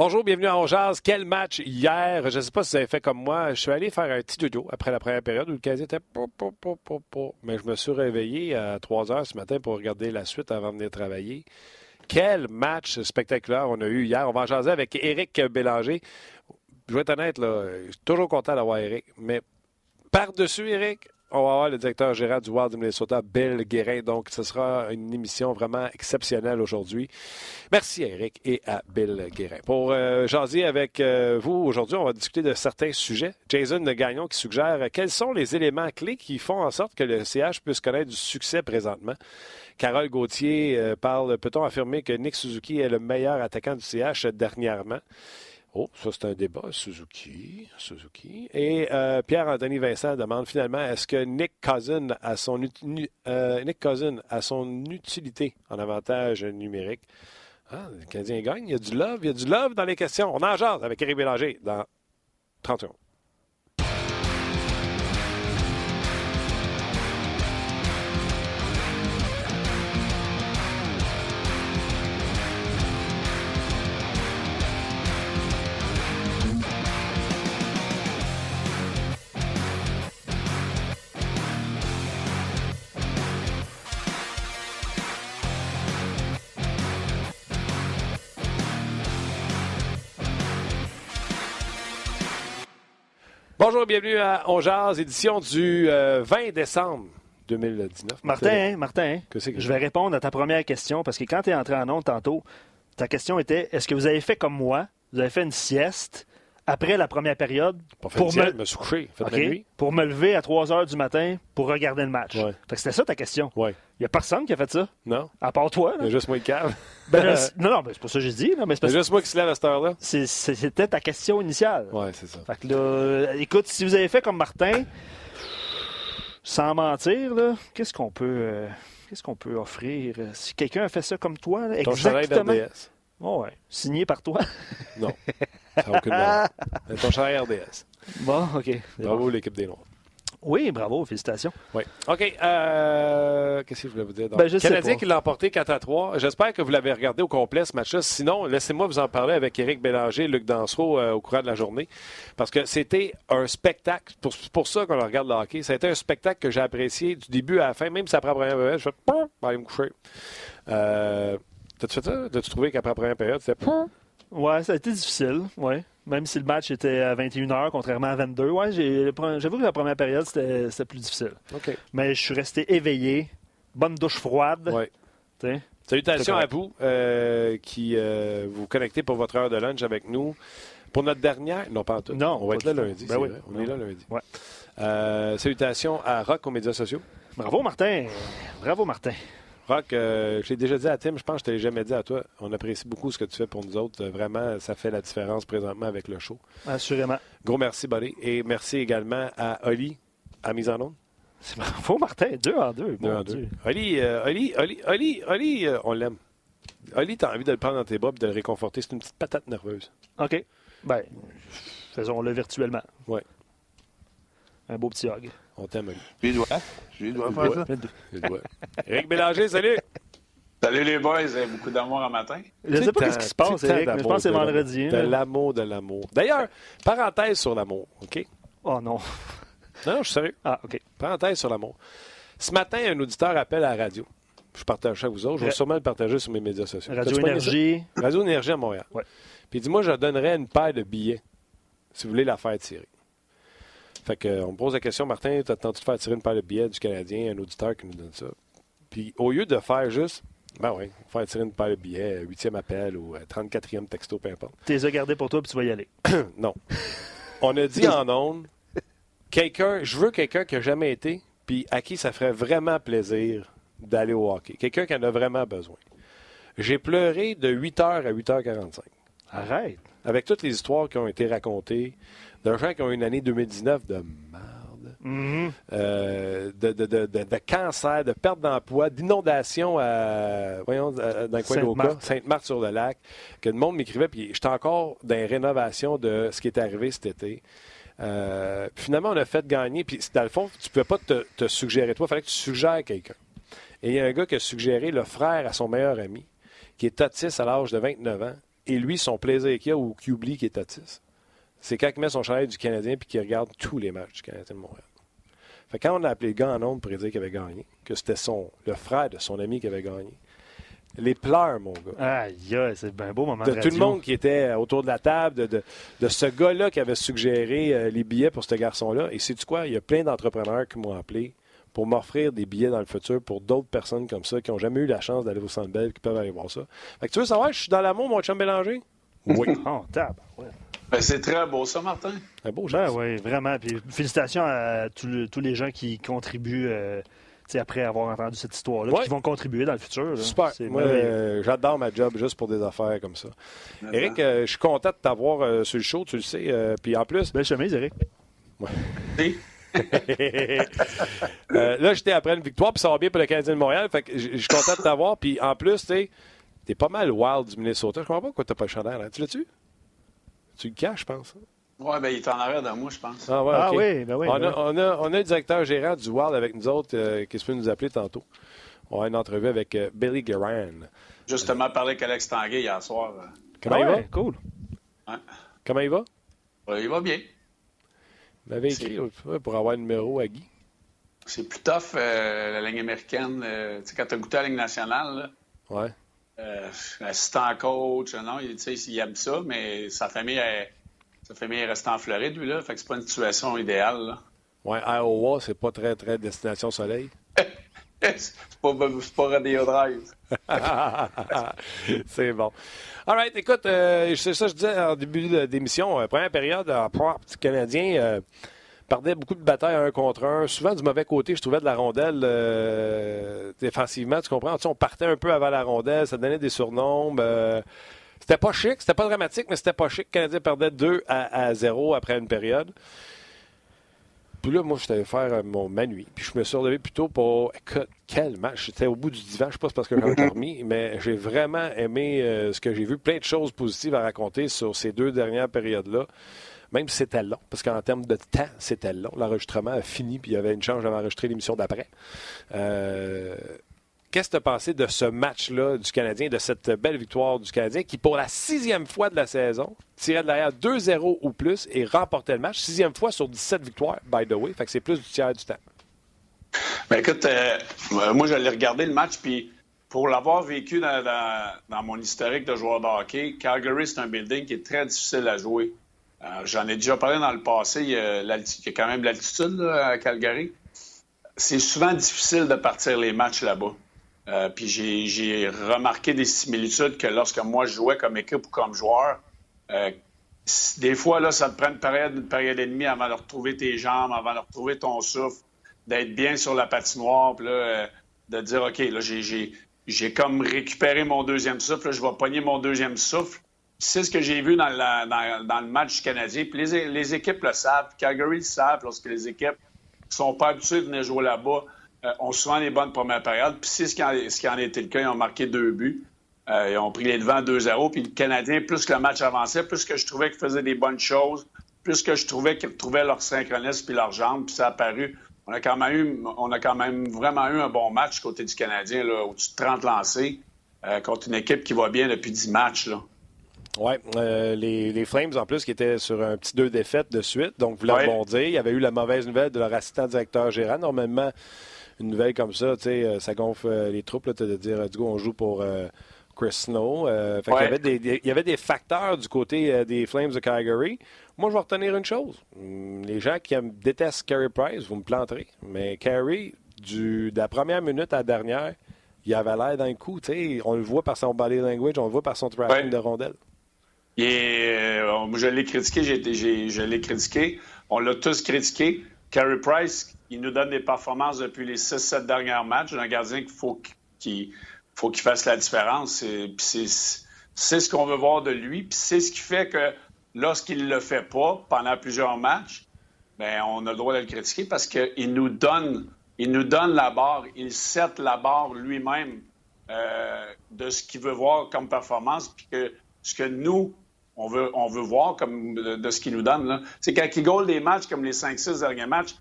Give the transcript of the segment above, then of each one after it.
Bonjour, bienvenue à Ongeaz. Quel match hier? Je ne sais pas si vous avez fait comme moi. Je suis allé faire un petit dodo après la première période où le casier était po, po, po, po, po. Mais je me suis réveillé à 3 heures ce matin pour regarder la suite avant de venir travailler. Quel match spectaculaire on a eu hier. On va en jaser avec Éric Bélanger. Je vais être honnête, là, je suis toujours content d'avoir Éric. Mais par-dessus, Éric, on va avoir le directeur général du Wild du Minnesota, Bill Guérin. Donc, ce sera une émission vraiment exceptionnelle aujourd'hui. Merci à Eric et à Bill Guérin. Pour euh, avec euh, vous aujourd'hui, on va discuter de certains sujets. Jason Gagnon qui suggère quels sont les éléments clés qui font en sorte que le CH puisse connaître du succès présentement? Carole Gauthier euh, parle, peut-on affirmer que Nick Suzuki est le meilleur attaquant du CH dernièrement? Oh, ça c'est un débat. Suzuki, Suzuki. Et euh, Pierre-Anthony Vincent demande finalement est-ce que Nick Cousin a son euh, Nick a son utilité en avantage numérique? Ah, le Canadien gagne. Il y a du love, il y a du love dans les questions. On en jase avec Eric Bélanger dans 30 secondes. Bonjour, bienvenue à On Jazz, édition du euh, 20 décembre 2019. Martin, hein, Martin, hein, Que c'est que- je vais répondre à ta première question parce que quand tu es entré en onde tantôt, ta question était est-ce que vous avez fait comme moi? Vous avez fait une sieste? Après la première période Pas fait pour, me... me pour me lever à 3 heures du matin pour regarder le match. Ouais. C'était ça ta question. Ouais. Il n'y a personne qui a fait ça, Non? à part toi. Il là. y a juste moi qui cave. Ben, non, non, ben, c'est pour ça que j'ai dit. là, mais c'est juste moi qui se lève à cette heure-là. c'était ta question initiale. Ouais, c'est ça. Fait que là, écoute, si vous avez fait comme Martin, sans mentir, qu'est-ce qu'on peut, euh, qu'est-ce qu'on peut offrir euh, si quelqu'un a fait ça comme toi, là, Ton chandail exactement? d'RDS. Oh, ouais, signé par toi? Non. Ça n'a aucune valeur. Ton RDS. Bon, ok. Bravo, bon. l'équipe des Noirs. Oui, bravo, félicitations. Oui. OK. euh, Qu'est-ce que je voulais vous dire? Donc, Ben, je Canadien qui l'a emporté 4 à 3. J'espère que vous l'avez regardé au complet, ce match-là. Sinon, laissez-moi vous en parler avec Éric Bélanger et Luc Dansereau euh, au courant de la journée. Parce que c'était un spectacle. Pour, pour ça qu'on regarde le hockey. Ça a été un spectacle que j'ai apprécié du début à la fin. Même si après la première je fais je vais aller me coucher. Euh, T'as-tu fait ça? T'as-tu trouvé qu'après la première période, c'était! Ouais, ça a été difficile, ouais. Même si le match était à 21h, contrairement à 22. Ouais, j'avoue que la première période, c'était plus difficile. Mais je suis resté éveillé. Bonne douche froide. Ouais. Salutations à vous euh, qui euh, vous connectez pour votre heure de lunch avec nous. Pour notre dernière, non pas en tout. Non, on va être là lundi. Ben oui. On Non. est là lundi. Ouais. Euh, salutations à Rock aux médias sociaux. Bravo, Martin. Bravo, Martin. Rock, euh, je l'ai déjà dit à Tim, je pense que je ne te l'ai jamais dit à toi. On apprécie beaucoup ce que tu fais pour nous autres. Euh, Vraiment, ça fait la différence présentement avec le show. Assurément. Gros merci, Buddy. Et merci également à Oli, à mise en onde. C'est bravo, Martin. Deux en deux. Deux en deux. Oli, euh, Oli, Oli, Oli, Oli, euh, on l'aime. Oli, t'as envie de le prendre dans tes bras et de le réconforter. C'est une petite patate nerveuse. OK. Ben, faisons-le virtuellement. Ouais. Un beau petit hug. On t'aime. Je lui dois. Je lui dois Je faire dois. ça? Éric Bélanger, salut! Salut les boys, vous avez beaucoup d'amour un matin. Je sais pas ce qui se passe, Eric, mais je pense que c'est de l'amour. vendredi. De hein. l'amour, de l'amour. D'ailleurs, parenthèse sur l'amour, OK? Oh non. Non, non, je suis sérieux. Ah, OK. Parenthèse sur l'amour. Ce matin, un auditeur appelle à la radio. Je partage ça avec vous autres. Je vais sûrement le partager sur mes médias sociaux. Radio? Énergie. Radio Énergie à Montréal. Ouais. Puis il dit, moi, je donnerais une paire de billets si vous voulez la faire tirer. Fait que, euh, on me pose la question, Martin, t'attends-tu de faire tirer une paire de billets du Canadien, un auditeur qui nous donne ça? Puis au lieu de faire juste, ben oui, faire tirer une paire de billets, huitième appel ou euh, 34e texto, peu importe. T'es les as gardés pour toi puis tu vas y aller. non. On a dit en ondes, quelqu'un, je veux quelqu'un qui n'a jamais été, puis à qui ça ferait vraiment plaisir d'aller au hockey. Quelqu'un qui en a vraiment besoin. J'ai pleuré de 8h à 8h45. Arrête. Avec toutes les histoires qui ont été racontées, de gens qui ont eu une année 2019 de merde, Mhm. euh, de, de, de, de- de cancer, de perte d'emploi, d'inondation à, voyons, à- dans le coin d'Oka, Sainte-Marthe. Sainte-Marthe-sur-le-Lac, que le monde m'écrivait, puis j'étais encore dans les rénovations de ce qui est arrivé cet été. Euh, puis finalement, on a fait gagner, puis dans le fond, tu ne pouvais pas te, te suggérer toi, il fallait que tu suggères quelqu'un. Et il y a un gars qui a suggéré le frère à son meilleur ami, qui est autiste à l'âge de 29 ans Et lui, son plaisir qu'il a ou qu'il oublie qu'il est autiste, c'est quand il met son chandail du Canadien puis qu'il regarde tous les matchs du Canadien de Montréal. Fait quand on a appelé le gars en nombre pour dire qu'il avait gagné, que c'était son le frère de son ami qui avait gagné, les pleurs, mon gars. Aïe, c'est un beau moment de, de tout le monde qui était autour de la table, de, de, de ce gars-là qui avait suggéré euh, les billets pour ce garçon-là. Et sais-tu quoi? Il y a plein d'entrepreneurs qui m'ont appelé pour m'offrir des billets dans le futur pour d'autres personnes comme ça qui n'ont jamais eu la chance d'aller au Centre Bell qui peuvent aller voir ça. Fait que tu veux savoir, je suis dans l'amour, mon chum Bélanger? Oui. oh, tab. Ouais. Ben, c'est très beau ça, Martin. Un beau ben, geste. oui, vraiment. Puis félicitations à tous, tous les gens qui contribuent euh, après avoir entendu cette histoire-là, Ouais. qui vont contribuer dans le futur. là. Super. C'est Moi, euh, j'adore ma job juste pour des affaires comme ça. Eric, euh, je suis content de t'avoir euh, sur le show, tu le sais. euh, Puis en plus, Belle chemise, Eric. Si. Euh, là, j'étais après une victoire, puis ça va bien pour le Canadien de Montréal. Fait que je suis content de t'avoir. Puis en plus, tu sais, t'es pas mal wild du Minnesota. Je comprends pas pourquoi t'as pas le chandail. Hein. Tu l'as-tu? Tu le caches, je pense. hein? Ouais, ben, il est en arrière de moi, je pense. Ah, ouais, Ah oui, ben oui. on, ben a, oui. on, a, on a le directeur gérant du Wild avec nous autres euh, qui se peut nous appeler tantôt. On a une entrevue avec euh, Billy Guerin. Justement, parlé avec Alex Tanguay hier soir. euh, Comment Ah il va? ouais, cool. Comment il va? ouais, il va bien. Il m'avait écrit pour avoir un numéro à Guy? C'est plus tough, euh, la ligne américaine. euh, tu sais, quand tu as goûté à la ligne nationale, là, Ouais. euh, assistant coach, non, il, tu sais, il aime ça, mais sa famille, est, sa famille est restée en Floride, lui, là. Fait que c'est pas une situation idéale, là. Ouais, Iowa, c'est pas très, très destination soleil. c'est pas, pas Rodeo Drive. c'est bon. All right, écoute, euh, c'est ça que je disais en début d'émission. euh, première période, en le Canadien euh, perdait beaucoup de batailles un contre un. Souvent du mauvais côté, je trouvais de la rondelle défensivement, tu comprends? On partait un peu avant la rondelle, ça donnait des surnombres. c'était pas chic, c'était pas dramatique, mais c'était pas chic. Le Canadien perdait 2 à, à 0 après une période. Puis là, moi, je allé faire euh, mon, ma nuit. Puis je me suis relevé plus tôt pour. Écoute, quel match. J'étais au bout du divan. Je sais pas si parce que j'avais dormi, mais j'ai vraiment aimé euh, ce que j'ai vu. Plein de choses positives à raconter sur ces deux dernières périodes-là. Même si c'était long, parce qu'en termes de temps, c'était long. L'enregistrement a fini, puis il y avait une chance d'enregistrer l'émission d'après. Euh, Qu'est-ce que tu as pensé de ce match-là du Canadien, de cette belle victoire du Canadien qui, pour la sixième fois de la saison, tirait de l'arrière 2-0 ou plus et remportait le match? Sixième fois sur 17 victoires, by the way. Fait que c'est plus du tiers du temps. Ben écoute, euh, euh, moi, j'allais regarder le match, puis pour l'avoir vécu dans, mon historique de joueur de hockey, Calgary, c'est un building qui est très difficile à jouer. Euh, J'en ai déjà parlé dans le passé. Il y a, il y a quand même de l'altitude à Calgary. C'est souvent difficile de partir les matchs là-bas. Euh, puis j'ai- remarqué des similitudes que lorsque moi je jouais comme équipe ou comme joueur, euh, des fois, là, ça te prend une période, une période et demie avant de retrouver tes jambes, avant de retrouver ton souffle, d'être bien sur la patinoire, puis là, euh, de dire, OK, là, j'ai- comme récupéré mon deuxième souffle, là, je vais pogner mon deuxième souffle. C'est ce que j'ai vu dans, le match Canadien. Puis les, les équipes le savent. Calgary le savent lorsque les équipes qui sont pas habituées de venir jouer là-bas euh, ont souvent les bonnes premières périodes. Puis c'est ce qui, en, ce qui en a été le cas. Ils ont marqué deux buts. Euh, ils ont pris les devants 2-0. Puis le Canadien, plus que le match avançait, plus que je trouvais qu'ils faisaient des bonnes choses, plus que je trouvais qu'ils retrouvaient leur synchronisme puis leurs jambes. Puis ça a apparu. On a, quand même eu, on a quand même vraiment eu un bon match côté du Canadien, au-dessus de 30 lancés, euh, contre une équipe qui va bien depuis 10 matchs. Là. Oui, les, les Flames, en plus, qui étaient sur un petit deux défaites de suite, donc voulaient Ouais. rebondir. Il y avait eu la mauvaise nouvelle de leur assistant directeur gérant. Normalement, une nouvelle comme ça, tu sais, euh, ça gonfle euh, les troupes là, de dire, du coup, on joue pour euh, Chris Snow. Euh, fait qu'il y Ouais. avait des, des- il y avait des facteurs du côté euh, des Flames de Calgary. Moi, je vais retenir une chose. Hum, Les gens qui aiment- détestent Carey Price, vous me planterez. Mais Carey, du, de la première minute à la dernière, il avait l'air d'un coup. tu sais, On le voit par son body language, on le voit par son tracking Ouais. de rondelle. Et euh, je l'ai critiqué, je l'ai critiqué. On l'a tous critiqué. Carey Price, il nous donne des performances depuis les 6-7 derniers matchs. Un gardien qu'il faut qu'il faut qu'il fasse la différence. C'est- ce qu'on veut voir de lui. Puis c'est ce qui fait que lorsqu'il ne le fait pas pendant plusieurs matchs, ben, on a le droit de le critiquer parce qu'il nous donne il nous donne la barre, il set la barre lui-même euh, de ce qu'il veut voir comme performance, puis que ce que nous, on veut, on veut voir comme de, ce qu'il nous donne. C'est quand il goal des matchs comme les 5-6 derniers matchs,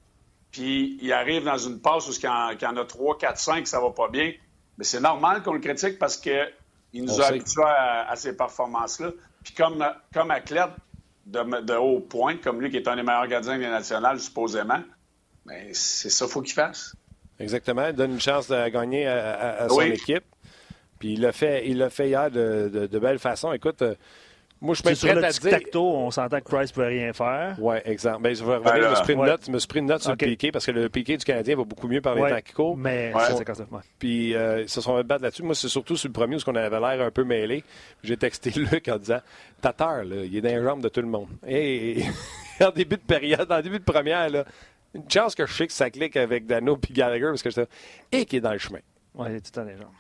puis il arrive dans une passe où il y en, qu'il y en a 3, 4, 5, ça va pas bien, mais c'est normal qu'on le critique parce que Il nous a habitués à, ces performances-là. Puis comme, comme athlète de, de, haut point, comme lui qui est un des meilleurs gardiens nationales, supposément, mais c'est ça qu'il faut qu'il fasse. Exactement. Il donne une chance de gagner à, son équipe. Puis il l'a fait, il fait hier de, de, de belle façon. Écoute, euh, moi, je suis prêt à dire. Tacto, on s'entend que Price ne peut rien faire. Oui, exemple. Mais je vais revenir, je me suis pris une note, je me suis pris une note sur le piqué parce que le piqué du Canadien va beaucoup mieux par les ouais. temps Mais c'est comme ça. Puis euh, ils se sont battus là-dessus. Moi, c'est surtout sur le premier où on avait l'air un peu mêlé. J'ai texté Luc en disant Tatar, là, il est dans les jambes de tout le monde. Et en début de période, en début de première, là, une chance que je sais que ça clique avec Dano et Gallagher parce que je et qui est dans le chemin. Oui, il est tout dans les jambes.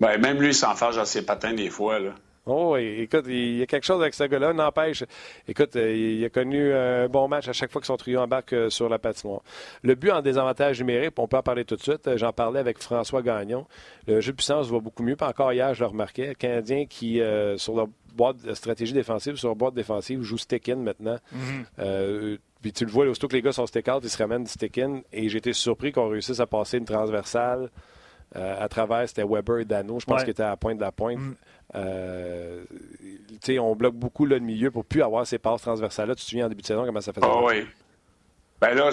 Ben, même lui, il s'en fâche à ses patins des fois. Là. Oh, écoute, il y a quelque chose avec ce gars-là, n'empêche. Écoute, euh, il a connu un bon match à chaque fois que son trio embarque euh, sur la patinoire. Le but en désavantage numérique, on peut en parler tout de suite. J'en parlais avec François Gagnon. Le jeu de puissance va beaucoup mieux. Pas encore hier, je le remarquais. Le Canadien qui, euh, sur leur boîte de stratégie défensive, sur leur boîte défensive, joue stick-in maintenant. Mm-hmm. puis tu le vois, aussitôt que les gars sont stick-out, ils se ramènent stick-in. Et j'ai été surpris qu'on réussisse à passer une transversale à travers, c'était Weber et Dano, je pense qu'il était à la pointe de la pointe. Mm. Euh, on bloque beaucoup le milieu pour plus avoir ces passes transversales-là. Tu te souviens en début de saison comment ça faisait? Ah oui. Ben là,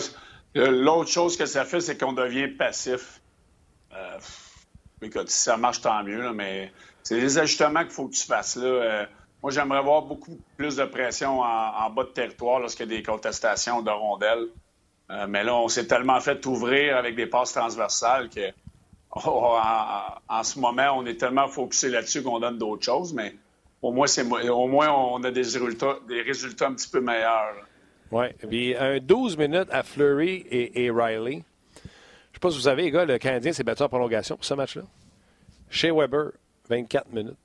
l'autre chose que ça fait, c'est qu'on devient passif. Euh, écoute, si ça marche, tant mieux, mais c'est les ajustements qu'il faut que tu fasses. Là. Euh, moi, j'aimerais voir beaucoup plus de pression en, bas de territoire lorsqu'il y a des contestations de rondelles. Euh, mais là, on s'est tellement fait ouvrir avec des passes transversales que Oh, en, ce moment, on est tellement focusé là-dessus qu'on donne d'autres choses, mais au moins, au moins on a des résultats, des résultats un petit peu meilleurs. Oui. Puis un 12 minutes à Fleury et, Riley. Je ne sais pas si vous savez, les gars, le Canadien s'est battu en prolongation pour ce match-là. Chez Weber, 24 minutes.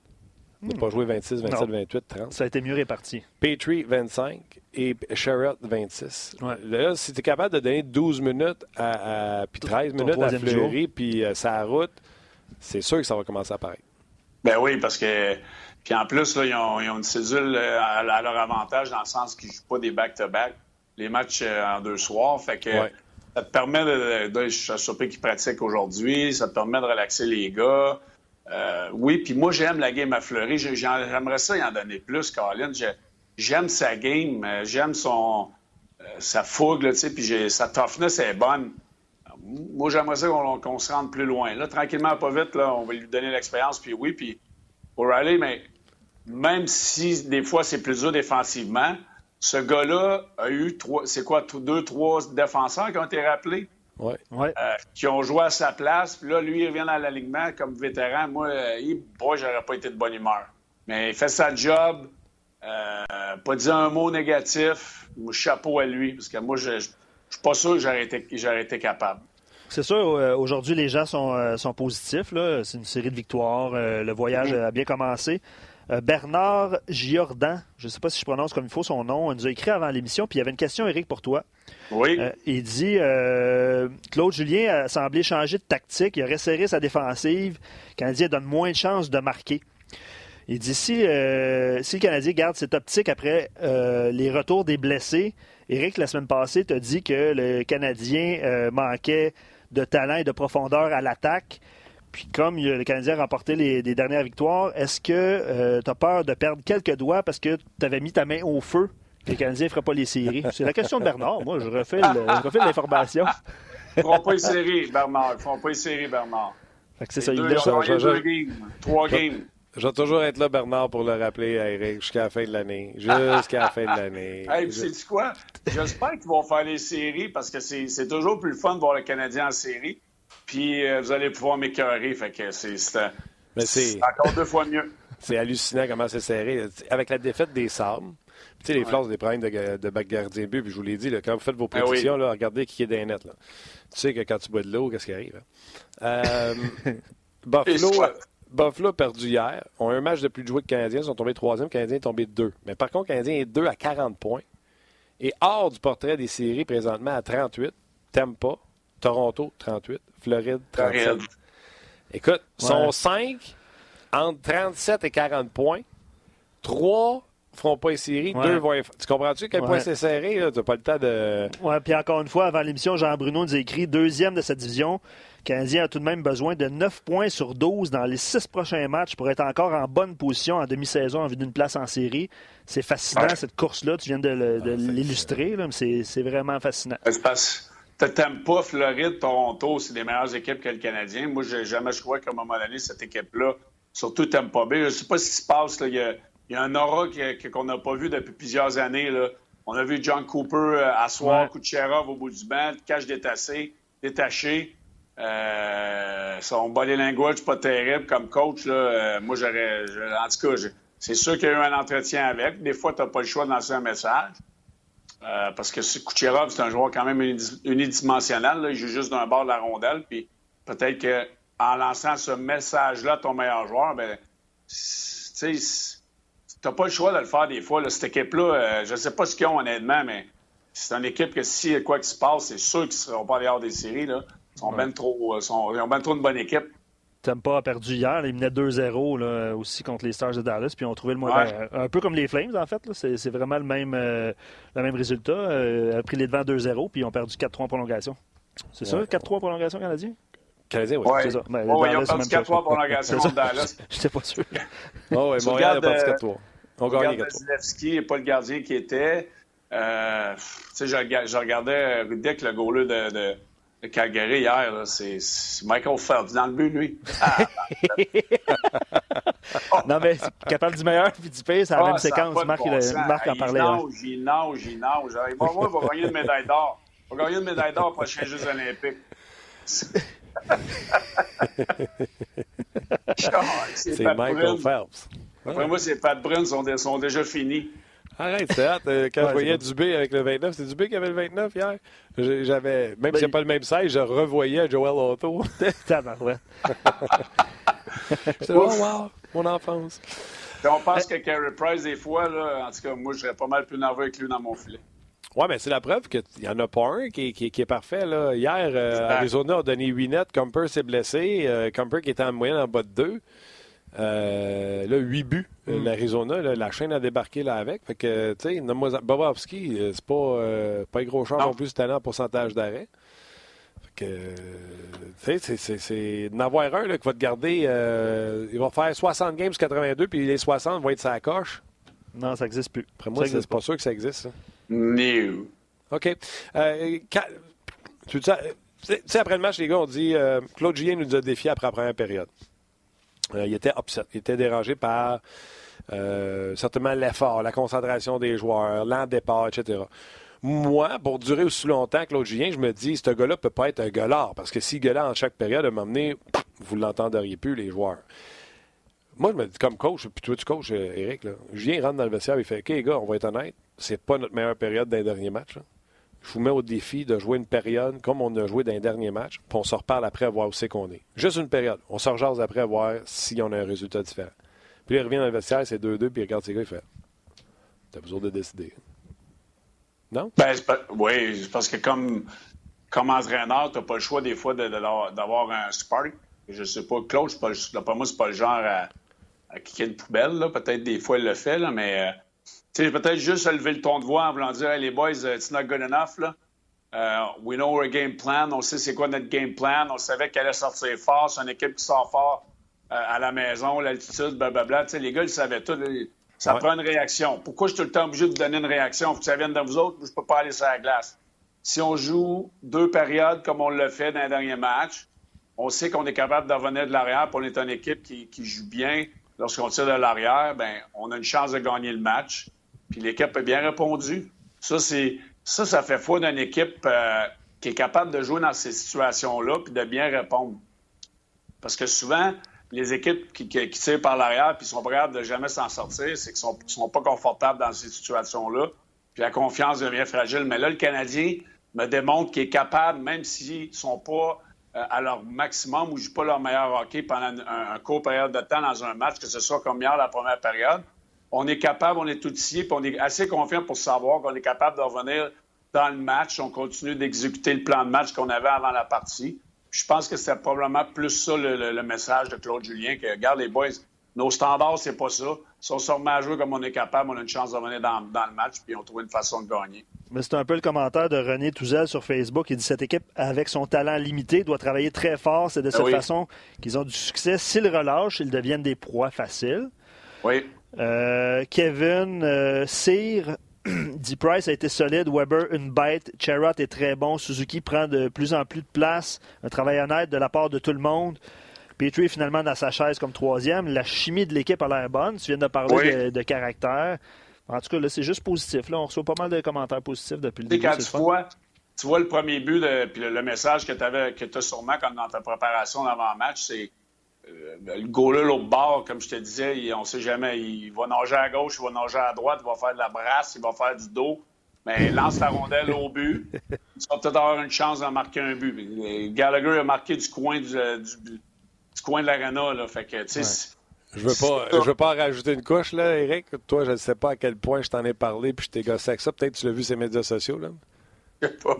Il n'a pas joué 26, 27, 28, 30. Ça a été mieux réparti. Petrie, 25 et Sherrod, 26. Là, si tu es capable de donner 12 minutes à, puis 13 minutes à Fleury, puis euh, sa route, c'est sûr que ça va commencer à apparaître. Ben oui, parce que. Puis en plus, là, ils, ont, une cédule euh, à, leur avantage dans le sens qu'ils ne jouent pas des back-to-back, les matchs euh, en deux soirs. Fait que ça te permet de. de je suis surpris qu'ils pratiquent aujourd'hui. Ça te permet de relaxer les gars. Euh, oui, puis moi, j'aime la game à Fleury. J'aimerais ça y en donner plus, Colin. J'aime sa game, euh, j'aime son euh, sa fougue, sais, puis sa toughness est bonne. Moi, j'aimerais ça qu'on se rende plus loin. Là, tranquillement, pas vite, là, on va lui donner l'expérience, puis oui, puis aller, mais même si des fois c'est plus dur défensivement, ce gars-là a eu c'est quoi, deux, trois défenseurs qui ont été rappelés? Ouais. Euh, qui ont joué à sa place. Puis là, lui, il revient dans l'alignement comme vétéran. Moi, euh, il, j'aurais pas été de bonne humeur. Mais il fait sa job. Euh, pas dit un mot négatif. Chapeau à lui. Parce que moi, je, je, suis pas sûr que j'aurais été, j'aurais été capable. C'est sûr, aujourd'hui, les gens sont, sont positifs. C'est une série de victoires. le voyage mm-hmm. a bien commencé. Euh, Bernard Giordan, je ne sais pas si je prononce comme il faut son nom, il nous a écrit avant l'émission, puis il y avait une question, Eric, pour toi. Oui. Euh, il dit euh, Claude Julien a semblé changer de tactique, il a resserré sa défensive. Le Canadien donne moins de chances de marquer. Il dit si, si le Canadien garde cette optique après les retours des blessés, Eric, la semaine passée, t'a dit que le Canadien manquait de talent et de profondeur à l'attaque. Puis comme le Canadien a remporté les, dernières victoires, est-ce que euh, tu as peur de perdre quelques doigts parce que tu avais mis ta main au feu? Que les Canadiens ne feraient pas les séries? C'est la question de Bernard. Moi, je refais, l'information. Ils ne feront pas les séries, Bernard. Ils ne feront pas les séries, Bernard. c'est ça. Deux, il deux games, trois games. Je vais toujours être là, Bernard, pour le rappeler à Eric jusqu'à la fin de l'année. Jusqu'à la fin de l'année. Hey, sais quoi? J'espère qu'ils vont faire les séries parce que c'est toujours plus le fun de voir le Canadien en série. Puis euh, vous allez pouvoir m'écœurer. Fait que c'est encore deux fois mieux. C'est hallucinant comment c'est serré. Avec la défaite des Sabres, tu sais, les ouais. des problèmes de, de bac gardien but, puis je vous l'ai dit, là, quand vous faites vos ben prédictions, là, regardez qui est nets. Là. Tu sais que quand tu bois de l'eau, qu'est-ce qui arrive? Hein? Euh, Buffalo, Buffalo a perdu hier. ont un match de plus de jouer que le Canadien. Ils sont tombés troisième. Le Canadien est tombé deux. Mais par contre, le Canadien est deux à 40 points. Et hors du portrait des séries présentement à 38, pas. Toronto, 38. Floride, 37. Écoute, sont 5 entre 37 et 40 points. 3 feront pas les séries, deux vont Tu comprends-tu quel point c'est serré? Tu n'as pas le temps de. Oui, puis encore une fois, avant l'émission, Jean Bruno nous a écrit deuxième de cette division. Canadien a tout de même besoin de 9 points sur 12 dans les six prochains matchs pour être encore en bonne position en demi-saison en vue d'une place en série. C'est fascinant, cette course-là. Tu viens de l'illustrer. C'est vraiment fascinant. T'aimes pas Floride, Toronto, c'est des meilleures équipes que le Canadien. Moi, j'ai jamais choisi qu'à un moment donné, cette équipe-là, surtout t'aimes pas bien. Je sais pas ce qui se passe. Il, y a, un aura qu'on n'a pas vu depuis plusieurs années. Là. On a vu John Cooper euh, asseoir ouais. Kucherov au bout du banc, cache détaché, détaché. Euh, son body language pas terrible comme coach. Là. Euh, moi, j'aurais. En tout cas, c'est sûr qu'il y a eu un entretien avec. Des fois, tu n'as pas le choix de lancer un message. Euh, parce que Kucherov, c'est un joueur quand même unidimensionnel. Il joue juste d'un bord de la rondelle. Puis peut-être qu'en lançant ce message-là à ton meilleur joueur, ben, tu n'as pas le choix de le faire des fois. Cette équipe-là, euh, je ne sais pas ce qu'ils ont honnêtement, mais c'est une équipe que si quoi qu'il se passe, c'est sûr qu'ils ne seront pas dehors des séries. Là. Ils, sont ben trop, euh, sont, ils ont bien trop une bonne équipe. Tampa a perdu hier. Ils menaient 2-0 aussi contre les Stars de Dallas. Puis ils ont trouvé le moyen. Un peu comme les Flames, en fait. C'est vraiment le même, euh, le même résultat. Euh, a pris les devants 2-0, puis ils ont perdu 4-3 en prolongation. C'est ça, 4-3 en prolongation canadien? Canadien, oui. C'est ça. Ben, ils ont perdu 4-3 en prolongation contre Dallas. Je n'étais pas sûr. oh, oui, Montréal a perdu 4-3. On gagne 4-3. Vasilevski n'est pas le gardien qui était. Euh, je, je regardais Rudek, le goaler de, de le Calgary hier, c'est Michael Phelps dans le but, lui. Ah, non, mais capable du meilleur puis du pire, c'est la ah, même séquence. Marc, bon Marc en parlait. Il nage, il nage, il nage. Il va, il va gagner une médaille d'or. Il va gagner une médaille d'or pour les Jeux olympiques. c'est Michael Phelps. Après moi, ces Pat Brun sont, sont déjà finis. Arrête, c'est hâte. Euh, quand je voyais Dubé avec le 29, c'est Dubé qui avait le 29 hier? J'avais, même ben, si c'est pas le même size, je revoyais Joel Otto. Tabarouette. J'étais oh, wow, mon enfance. on pense que Carey Price, des fois, là, en tout cas, moi, je serais pas mal plus nerveux avec lui dans mon filet. Oui, mais c'est la preuve qu'il n'y en a pas un qui, qui, est parfait. Là. Hier, euh, Arizona a donné 8 nets. Comper s'est blessé. Euh, Comper qui était en moyenne en bas de 2. Euh, là, 8 buts, mm. l'Arizona. La chaîne a débarqué là avec. Fait que, tu sais, Bobovski, euh, c'est pas, euh, pas un gros champ non. plus cette année en pourcentage d'arrêt. Fait que, tu sais, c'est n'avoir un là, qui va te garder. Euh, il va faire 60 games 82, puis les 60 vont être sa coche. Non, ça n'existe plus. Après moi, c'est pas. sûr que ça existe. No. OK. Euh, tu sais, après le match, les gars, on dit Claude Julien nous a défié après la première période. Euh, il était upset. Il était dérangé par euh, certainement l'effort, la concentration des joueurs, l'en départ, etc. Moi, pour durer aussi longtemps que l'autre Julien, je me dis, ce gars-là peut pas être un gueulard, parce que s'il gueulait en chaque période, à un moment donné, vous ne l'entendriez plus, les joueurs. Moi, je me dis, comme coach, puis toi, tu coaches, Eric, là, Julien rentre dans le vestiaire, il fait, OK, les gars, on va être honnête, c'est pas notre meilleure période d'un dernier match. Je vous mets au défi de jouer une période comme on a joué dans les derniers matchs, puis on se reparle après à voir où c'est qu'on est. Juste une période. On se rejase après à voir si on a un résultat différent. Puis il revient dans le vestiaire, c'est 2-2, puis il regarde ses gars, il fait T'as besoin de décider. Non? Ben, oui, parce que comme, comme entraîneur, t'as pas le choix des fois d'avoir un spark. Je sais pas, Claude, pas, pas moi, c'est pas le genre à, à kicker une poubelle. Peut-être des fois, il le fait, là, mais. Euh, sais, peut-être juste lever le ton de voix en voulant dire hey, les boys, uh, it's not good enough. Là. Uh, we know our game plan. On sait c'est quoi notre game plan. On savait qu'elle allait sortir fort. C'est une équipe qui sort fort uh, à la maison, l'altitude, blablabla. Tu sais, les gars, ils savaient tout. Ça prend une réaction. Pourquoi je suis tout le temps obligé de donner une réaction? Faut que ça vienne de vous autres. Je peux pas aller sur la glace. Si on joue deux périodes comme on l'a fait dans les derniers matchs, on sait qu'on est capable de revenir de l'arrière, puis on est une équipe qui, qui joue bien. Lorsqu'on tire de l'arrière, ben, on a une chance de gagner le match. Puis l'équipe a bien répondu. Ça, ça, fait foi d'une équipe euh, qui est capable de jouer dans ces situations-là puis de bien répondre. Parce que souvent, les équipes qui, tirent par l'arrière puis sont prêtes de jamais s'en sortir, c'est qu'ils ne sont, pas confortables dans ces situations-là. Puis la confiance devient fragile. Mais là, le Canadien me démontre qu'il est capable, même s'ils ne sont pas euh, à leur maximum ou jouent pas leur meilleur hockey pendant un, un, court période de temps dans un match, que ce soit comme hier la première période, on est capable, on est outillé, puis on est assez confiant pour savoir qu'on est capable de revenir dans le match. On continue d'exécuter le plan de match qu'on avait avant la partie. je pense que c'est probablement plus ça le, message de Claude Julien, que, regarde les boys, nos standards, c'est pas ça. Si on se remet à jouer comme on est capable, on a une chance de venir dans, le match, puis on trouve une façon de gagner. Mais c'est un peu le commentaire de René Touzel sur Facebook. Il dit cette équipe, avec son talent limité, doit travailler très fort. C'est de cette façon qu'ils ont du succès. S'ils relâchent, ils deviennent des proies faciles. Oui. Euh, Kevin euh, Cyr dit Price a été solide, Weber une bête, Cherrott est très bon, Suzuki prend de plus en plus de place, un travail honnête de la part de tout le monde. Petrie finalement dans sa chaise comme troisième. La chimie de l'équipe a l'air bonne. Tu viens de parler de, caractère. En tout cas, là, c'est juste positif. Là, on reçoit pas mal de commentaires positifs depuis le début. Quand tu vois, tu vois le premier but, de, puis le, message que tu as sûrement comme dans ta préparation d'avant-match, c'est le goaler l'autre bord, comme je te disais, on ne sait jamais. Il va nager à gauche, il va nager à droite, il va faire de la brasse, il va faire du dos. Mais il lance la rondelle au but. Il va peut-être avoir une chance de marquer un but. Gallagher a marqué du coin du, du, du coin de l'arena. Là. Fait que, tu sais, Je veux pas, je veux pas rajouter une couche, là, Eric. Toi, je ne sais pas à quel point je t'en ai parlé puis je t'ai gossé avec ça. Peut-être que tu l'as vu sur les médias sociaux, là.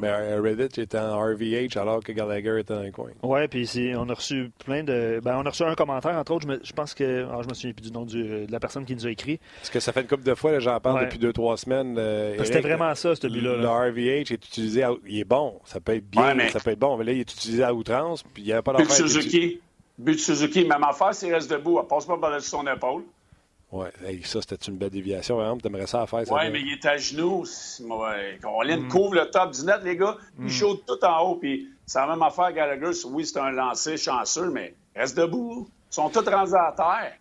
Mais euh, Reddit était en RVH alors que Gallagher était dans le coin. Oui, puis on a reçu plein de. Ben, on a reçu un commentaire, entre autres. Je, pense que. Ah, je me souviens plus du nom de la personne qui nous a écrit. Parce que ça fait une couple de fois, j'en parle depuis deux, trois semaines. Euh, C'était vraiment ça, ce but-là. Le RVH est utilisé. il est bon. Ça peut être bien, mais... ça peut être bon. Mais là, il est utilisé à outrance. Puis il n'y avait pas d'affaire. Suzuki. But de Suzuki, même affaire, s'il reste debout, elle passe pas par-dessus son épaule. Oui, ça, c'était une belle déviation, vraiment. Tu aimerais ça à faire. Oui, mais il est à genoux. On mm. couvre le top du net, les gars. Il mm. tout en haut. Puis c'est la même affaire, Gallagher. Oui, c'est un lancer chanceux, mais reste debout. Ils sont tous rendus à terre.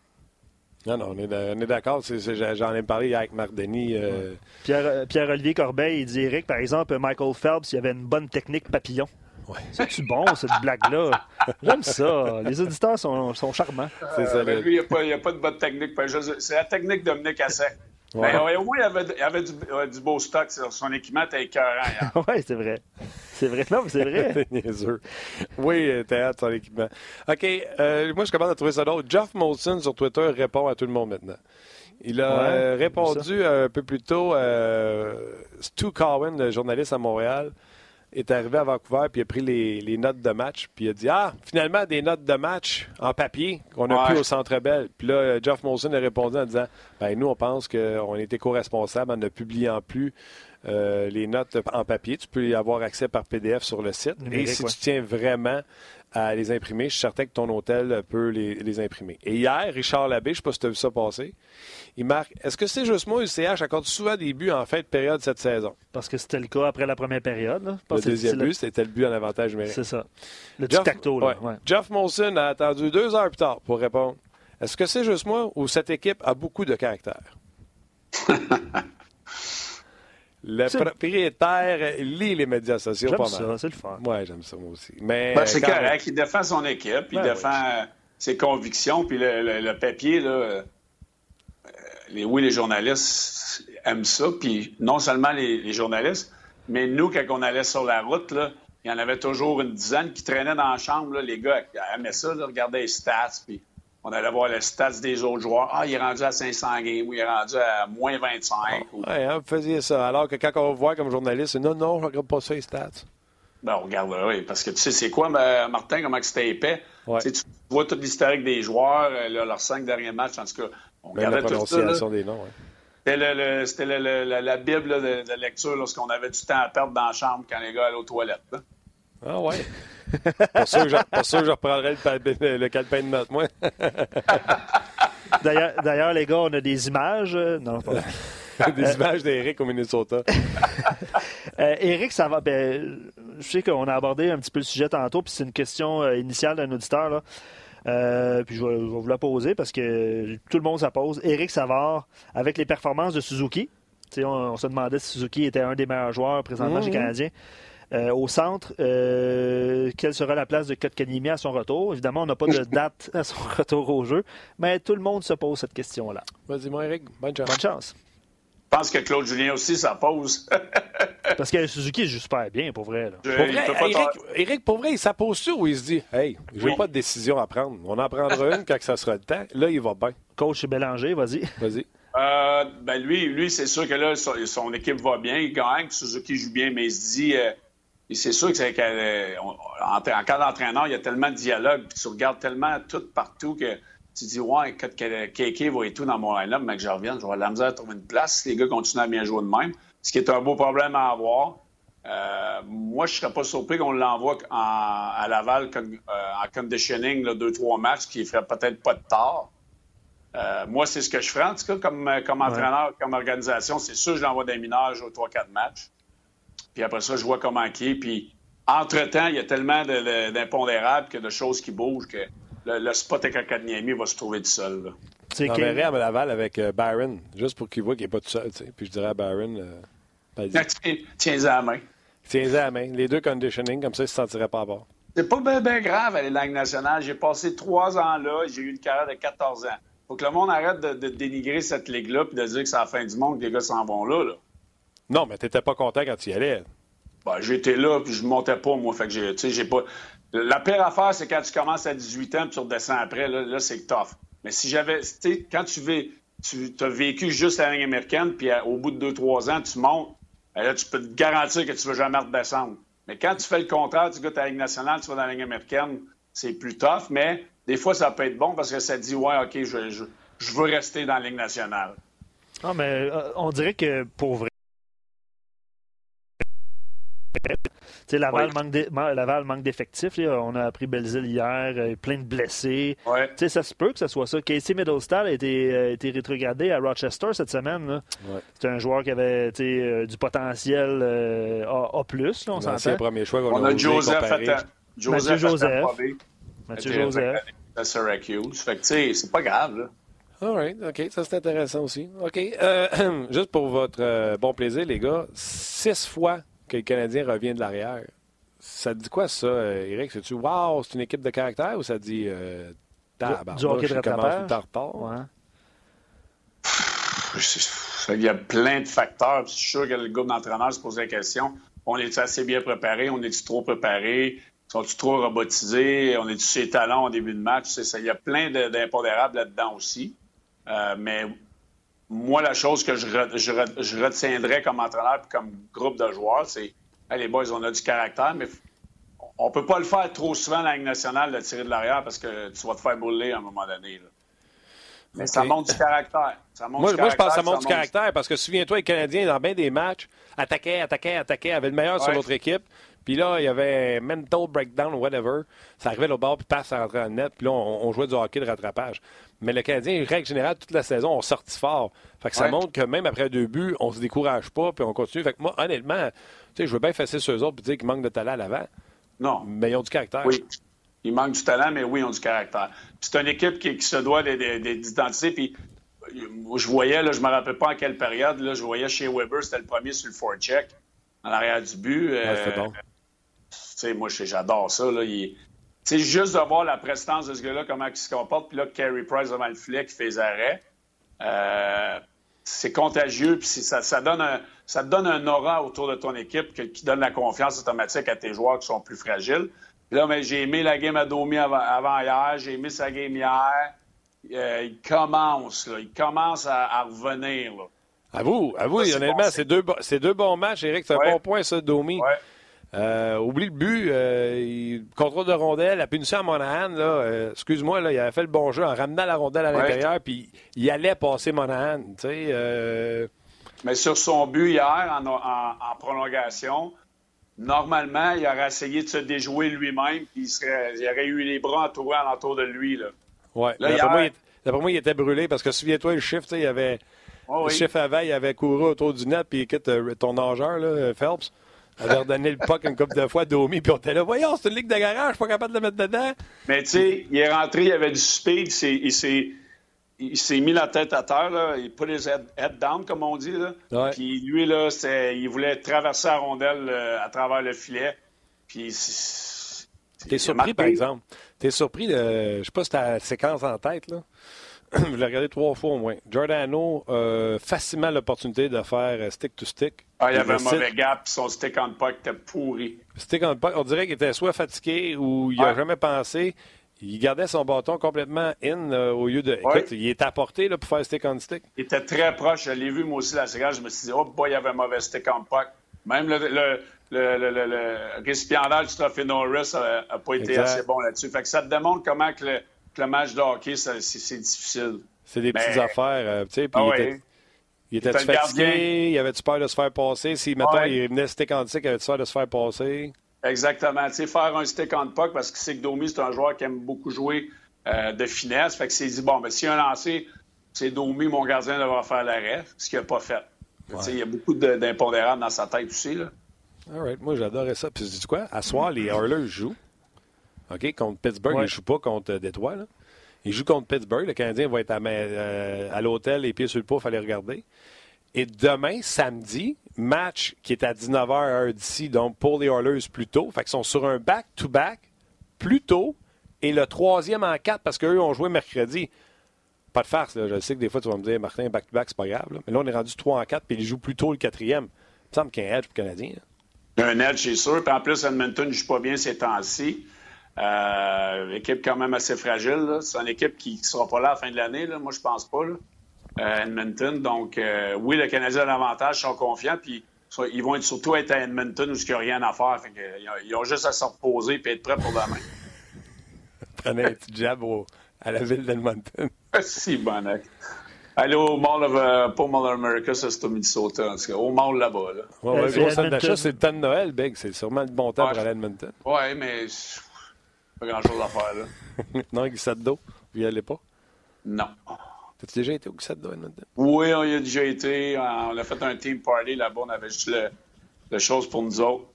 Non, non, on est, d'accord. J'en ai parlé hier avec Marc Denis. Euh, Pierre, Pierre-Olivier Corbeil, il dit Eric, par exemple, Michael Phelps, il avait une bonne technique papillon. Ouais. C'est-tu bon, cette blague-là? J'aime ça. Les auditeurs sont, sont charmants. C'est ça. Euh, lui, il n'y a, pas de bonne technique. C'est la technique de Dominique Asset. Ouais. Mais, au moins, il avait, il avait du, beau stock. Son équipement était écœurant. oui, c'est vrai. C'est vrai. Non, mais c'est vrai. oui, hâte son équipement. OK. Euh, moi, je commence à trouver ça d'autre. Jeff Molson sur Twitter répond à tout le monde maintenant. Il a euh, répondu un peu plus tôt euh, Stu Cowan, le journaliste à Montréal est arrivé à Vancouver puis il a pris les, notes de match puis il a dit ah finalement des notes de match en papier qu'on a pris au Centre Bell. Puis là Jeff Molson a répondu en disant ben nous on pense qu'on était co-responsable en ne publiant plus euh, les notes en papier. Tu peux y avoir accès par PDF sur le site. Et si tu tiens vraiment à les imprimer, je suis certain que ton hôtel peut les, imprimer. Et hier, Richard Labbé, je ne sais pas si tu as vu ça passer, il marque Est-ce que c'est juste moi, UCH accorde souvent des buts en fin de période cette saison? Parce que c'était le cas après la première période. Le deuxième but, c'était le but en avantage numérique. C'est ça. Le Jeff, tacto, là. Jeff Molson a attendu deux heures plus tard pour répondre Est-ce que c'est juste moi ou cette équipe a beaucoup de caractère? Le propriétaire lit les médias sociaux pas mal. ça, c'est le fun. Oui, j'aime ça moi aussi. Mais ben, c'est correct. Il défend son équipe, il ben défend ses convictions, puis le, papier, là, euh, les, oui, les journalistes aiment ça, puis non seulement les, journalistes, mais nous, quand on allait sur la route, là, il y en avait toujours une dizaine qui traînaient dans la chambre. Là, les gars aimaient ça, regardaient les stats, puis on allait voir les stats des autres joueurs. Ah, il est rendu à 500 games, ou il est rendu à moins 25. Oui, hein, vous faisiez ça. Alors que quand on voit comme journaliste, non, non, je ne regarde pas ça, les stats. Ben, on regarde, oui, parce que tu sais, c'est quoi, Martin, comment c'était épais? Tu vois tout l'historique des joueurs, euh, leurs cinq derniers matchs, en tout cas. On regardait la prononciation des noms, C'était la Bible de, lecture lorsqu'on avait du temps à perdre dans la chambre quand les gars allaient aux toilettes. Ah ouais. pas, sûr que je, reprendrais le, le, calepin de notes, moi. D'ailleurs, les gars, on a des images. Euh, non, pas des images d'Éric au Minnesota. euh, Éric, ça va. Ben, je sais qu'on a abordé un petit peu le sujet tantôt, puis c'est une question euh, initiale d'un auditeur. Là. Euh, puis je vais, vous la poser parce que tout le monde ça pose. Éric Savard, avec les performances de Suzuki, on, on, se demandait si Suzuki était un des meilleurs joueurs présentement chez mmh. Euh, au centre, euh, quelle sera la place de Kotkaniemi à son retour? Évidemment, on n'a pas de date à son retour au jeu, mais tout le monde se pose cette question-là. Vas-y, moi, Eric. Bonne chance. Bonne chance. Je pense que Claude Julien aussi, ça pose. Parce que Suzuki joue super bien, pour vrai. Pour vrai Eric, pour vrai, il s'impose ou il se dit Hey, j'ai pas de décision à prendre. On en prendra une quand ça sera le temps. Là, il va bien. Coach Bélanger, vas-y. Vas-y. Euh, ben lui, lui c'est sûr que là, son, équipe va bien, il gagne, Suzuki joue bien, mais il se dit, c'est sûr que c'est en, cas d'entraîneur, il y a tellement de dialogue, puis tu regardes tellement tout partout que tu dis, ouais, quand KK va et tout dans mon line-up, mais que je revienne, je vais avoir la misère à trouver une place si les gars continuent à bien jouer de même. Ce qui est un beau problème à avoir. Euh, moi, je ne serais pas surpris qu'on l'envoie à Laval euh, en conditioning, là, deux, trois matchs, qui ne ferait peut-être pas de tort. Euh, moi, c'est ce que je ferais, en tout cas, comme, comme entraîneur, comme organisation. C'est sûr, je l'envoie des mineurs aux trois, quatre matchs. Puis après ça, je vois comment qui est. Puis, entre-temps, il y a tellement d'impondérables, que de choses qui bougent, que le, spot avec Académie va se trouver tout seul. Tu J'enverrais à Laval avec Byron, juste pour qu'il voit qu'il n'est pas tout seul. Puis je dirais à Byron... Tiens-en à la main. Tiens-en à la main. Les deux conditioning, comme ça, il ne se sentirait pas à bord. C'est pas bien grave aller la Ligue nationale. J'ai passé trois ans là, j'ai eu une carrière de 14 ans. Faut que le monde arrête de, dénigrer cette ligue-là et de dire que c'est la fin du monde que les gars s'en vont là, Non, mais t'étais pas content quand tu y allais. Ben, j'étais là, puis je montais pas, moi. Fait que j'ai, j'ai pas... La pire affaire, c'est quand tu commences à 18 ans puis tu redescends après, là, là c'est tough. Mais si j'avais... Tu sais, quand tu, vais, tu as vécu juste la ligne américaine, puis au bout de 2-3 ans, tu montes, ben là, tu peux te garantir que tu ne vas jamais redescendre. Mais quand tu fais le contraire, tu gars à la Ligue nationale, tu vas dans la Ligue américaine, c'est plus tough, mais des fois, ça peut être bon parce que ça dit, ouais, OK, je, je, je veux rester dans la Ligue nationale. Non, mais euh, on dirait que pour vrai, Laval, manque Laval manque d'effectifs. On a appris Belzile hier, euh, plein de blessés. Ça se peut que ce soit ça. Casey Middlestad a été, euh, été rétrogradé à Rochester cette semaine. C'est un joueur qui avait euh, du potentiel A+, on s'entend. Premier choix qu'on a, a Joseph, Joseph Mathieu Joseph. Mathieu Joseph. À Syracuse. Fait que, c'est pas grave, là. All right, OK, ça c'est intéressant aussi. OK, juste pour votre bon plaisir, les gars, six fois que le Canadien revient de l'arrière. Ça te dit quoi, ça, euh, Eric? C'est-tu, wow, c'est une équipe de caractère ou ça te dit, euh, du hockey de rattrapage? Ouais. Il y a plein de facteurs. Je suis sûr que le groupe d'entraîneurs se pose la question. On est assez bien préparé? On est-tu trop préparé? Sont-ils trop robotisés? On est-tu ses talents au début de match? Ça, il y a plein d'impondérables là-dedans aussi. Euh, mais moi, la chose que je, retiendrai comme entraîneur et comme groupe de joueurs, c'est les boys, on a du caractère, mais on peut pas le faire trop souvent la Ligue nationale de tirer de l'arrière parce que tu vas te faire bouler à un moment donné. Mais ça montre du caractère. moi, je pense que ça montre du caractère parce que souviens-toi, les Canadiens, dans bien des matchs, attaquaient, attaquaient, attaquaient, avaient le meilleur sur l'autre équipe. Puis là, il y avait mental breakdown ou whatever. Ça arrivait au bord, puis passe à rentrer en net. Puis là, on, jouait du hockey de rattrapage. Mais le Canadien, règle générale, toute la saison, on sortit fort. Fait que ça montre que même après deux buts, on se décourage pas, puis on continue. Fait que moi, honnêtement, je veux bien fesser sur eux autres, puis dire qu'ils manquent de talent à l'avant. Non. Mais ils ont du caractère. Oui. Ils manquent du talent, mais oui, ils ont du caractère. c'est une équipe qui, se doit d'identifier. Puis je voyais, là, je me rappelle pas en quelle période, là, je voyais chez Weber, c'était le premier sur le forecheck, en arrière du but. Euh, bon sais, moi, j'adore ça. Là. C'est juste de voir la prestance de ce gars-là, comment il se comporte, puis là, Carey Price devant le filet qui fait les arrêts. Euh, c'est contagieux, puis ça, ça, donne un, ça te donne un aura autour de ton équipe qui donne la confiance automatique à tes joueurs qui sont plus fragiles. Puis là, j'ai aimé la game à Domi avant, hier, j'ai aimé sa game hier. Euh, il commence, là, il commence à, revenir. Là. À vous, à vous, honnêtement, c'est deux, deux, bons matchs, Eric. C'est un bon point, ça, Domi. Ouais. Euh, oublie le but. Euh, contrôle de rondelle, la punition à Monahan. Là, euh, excuse-moi, là, il avait fait le bon jeu en ramenant la rondelle à l'intérieur, puis il allait passer Monahan. Mais sur son but hier, en, prolongation, normalement, il aurait essayé de se déjouer lui-même, puis il, aurait eu les bras entourés alentour de lui. Là. Oui. D'après moi, il était brûlé parce que souviens-toi, le chiffre, il avait. le chiffre avant, il avait couru autour du net, puis écoute, ton nageur, là, Phelps avait redonné le puck une couple de fois Domi, puis on était là, voyons, c'est une ligue de garage, je suis pas capable de le mettre dedans. Mais tu sais, il est rentré, il avait du speed, il s'est il s'est mis la tête à terre, là. il put his head, down, comme on dit. Là. Puis lui, là, il voulait traverser la rondelle euh, à travers le filet. Puis. T'es surpris, par exemple. T'es surpris de. Je sais pas si t'as la séquence en tête, là. je l'ai regardé trois fois au moins. Giordano, euh, facilement l'opportunité de faire euh, stick-to-stick. Ah, il y avait un mauvais gap, son stick on puck était pourri. Stick on puck, on dirait qu'il était soit fatigué ou il n'a jamais pensé. Il gardait son bâton complètement in euh, au lieu de. Écoute, il est apporté là, pour faire stick on stick. Il était très proche. Je l'ai vu moi aussi la séquence. Je me suis dit, oh boy, il y avait un mauvais stick on puck. Même le, le, le, le récipiendaire du trophée Norris n'a pas été assez bon là-dessus. Fait que ça te démontre comment que le le match de hockey, c'est difficile. C'est des petites affaires, euh, tu sais. Puis ah il était, il fatigué? Il avait-tu peur de se faire passer? Si, mettons, il venait stick en stick, il avait-tu peur de se faire passer? Exactement. Tu sais, faire un stick en puck parce que c'est que Domi, c'est un joueur qui aime beaucoup jouer euh, de finesse. Fait que c'est dit, bon, ben, si un lancé, c'est Domi, mon gardien, devra faire l'arrêt, ce qu'il n'a pas fait. Tu sais, il y a beaucoup d'impondérables dans sa tête aussi, là. All right. Moi, j'adorais ça. Puis, dis quoi? À soir, les Oilers jouent. OK? Contre Pittsburgh, ils ne jouent pas contre Détroit, là. Ils jouent contre Pittsburgh. Le Canadien va être à, euh, à l'hôtel, les pieds sur le pouf, aller regarder. Et demain, samedi, match qui est à 19h heure d'ici, donc pour les Oilers plus tôt. Fait qu'ils sont sur un back-to-back plus tôt et le troisième en quatre parce qu'eux ont joué mercredi. Pas de farce, là. je sais que des fois tu vas me dire, Martin, back-to-back, c'est pas grave. Mais là, on est rendu 3 en 4 puis ils jouent plus tôt le quatrième. Il me semble qu'il y a un edge pour le Canadien. Un edge, c'est sûr. Puis en plus, Edmonton ne joue pas bien ces temps-ci. Euh, équipe quand même assez fragile. C'est une équipe qui ne sera pas là à la fin de l'année. Moi, je pense pas. Là. Euh, Edmonton. Donc, euh, oui, le Canadien a l'avantage, ils sont confiants. Puis, ils vont être, surtout être à Edmonton où il n'y a rien à faire. ils ont juste à se reposer et être prêts pour demain. Prenez un petit jab à la ville d'Edmonton. si, bon. Allez au Mall of, uh, pas Mall of America, ça c'est au Minnesota, en tout cas. Au Mall là-bas. Là. Ouais, ouais, gros centre d'achat, c'est le temps de Noël, Big. C'est sûrement le bon temps pour aller à Edmonton. Oui, mais pas grand-chose à faire, là. non, glissade d'eau, vous n'y allez pas? Non. T'as-tu déjà été au glissade d'eau? Oui, on y a déjà été. On a fait un team party là-bas. On avait juste le, le chose pour nous autres.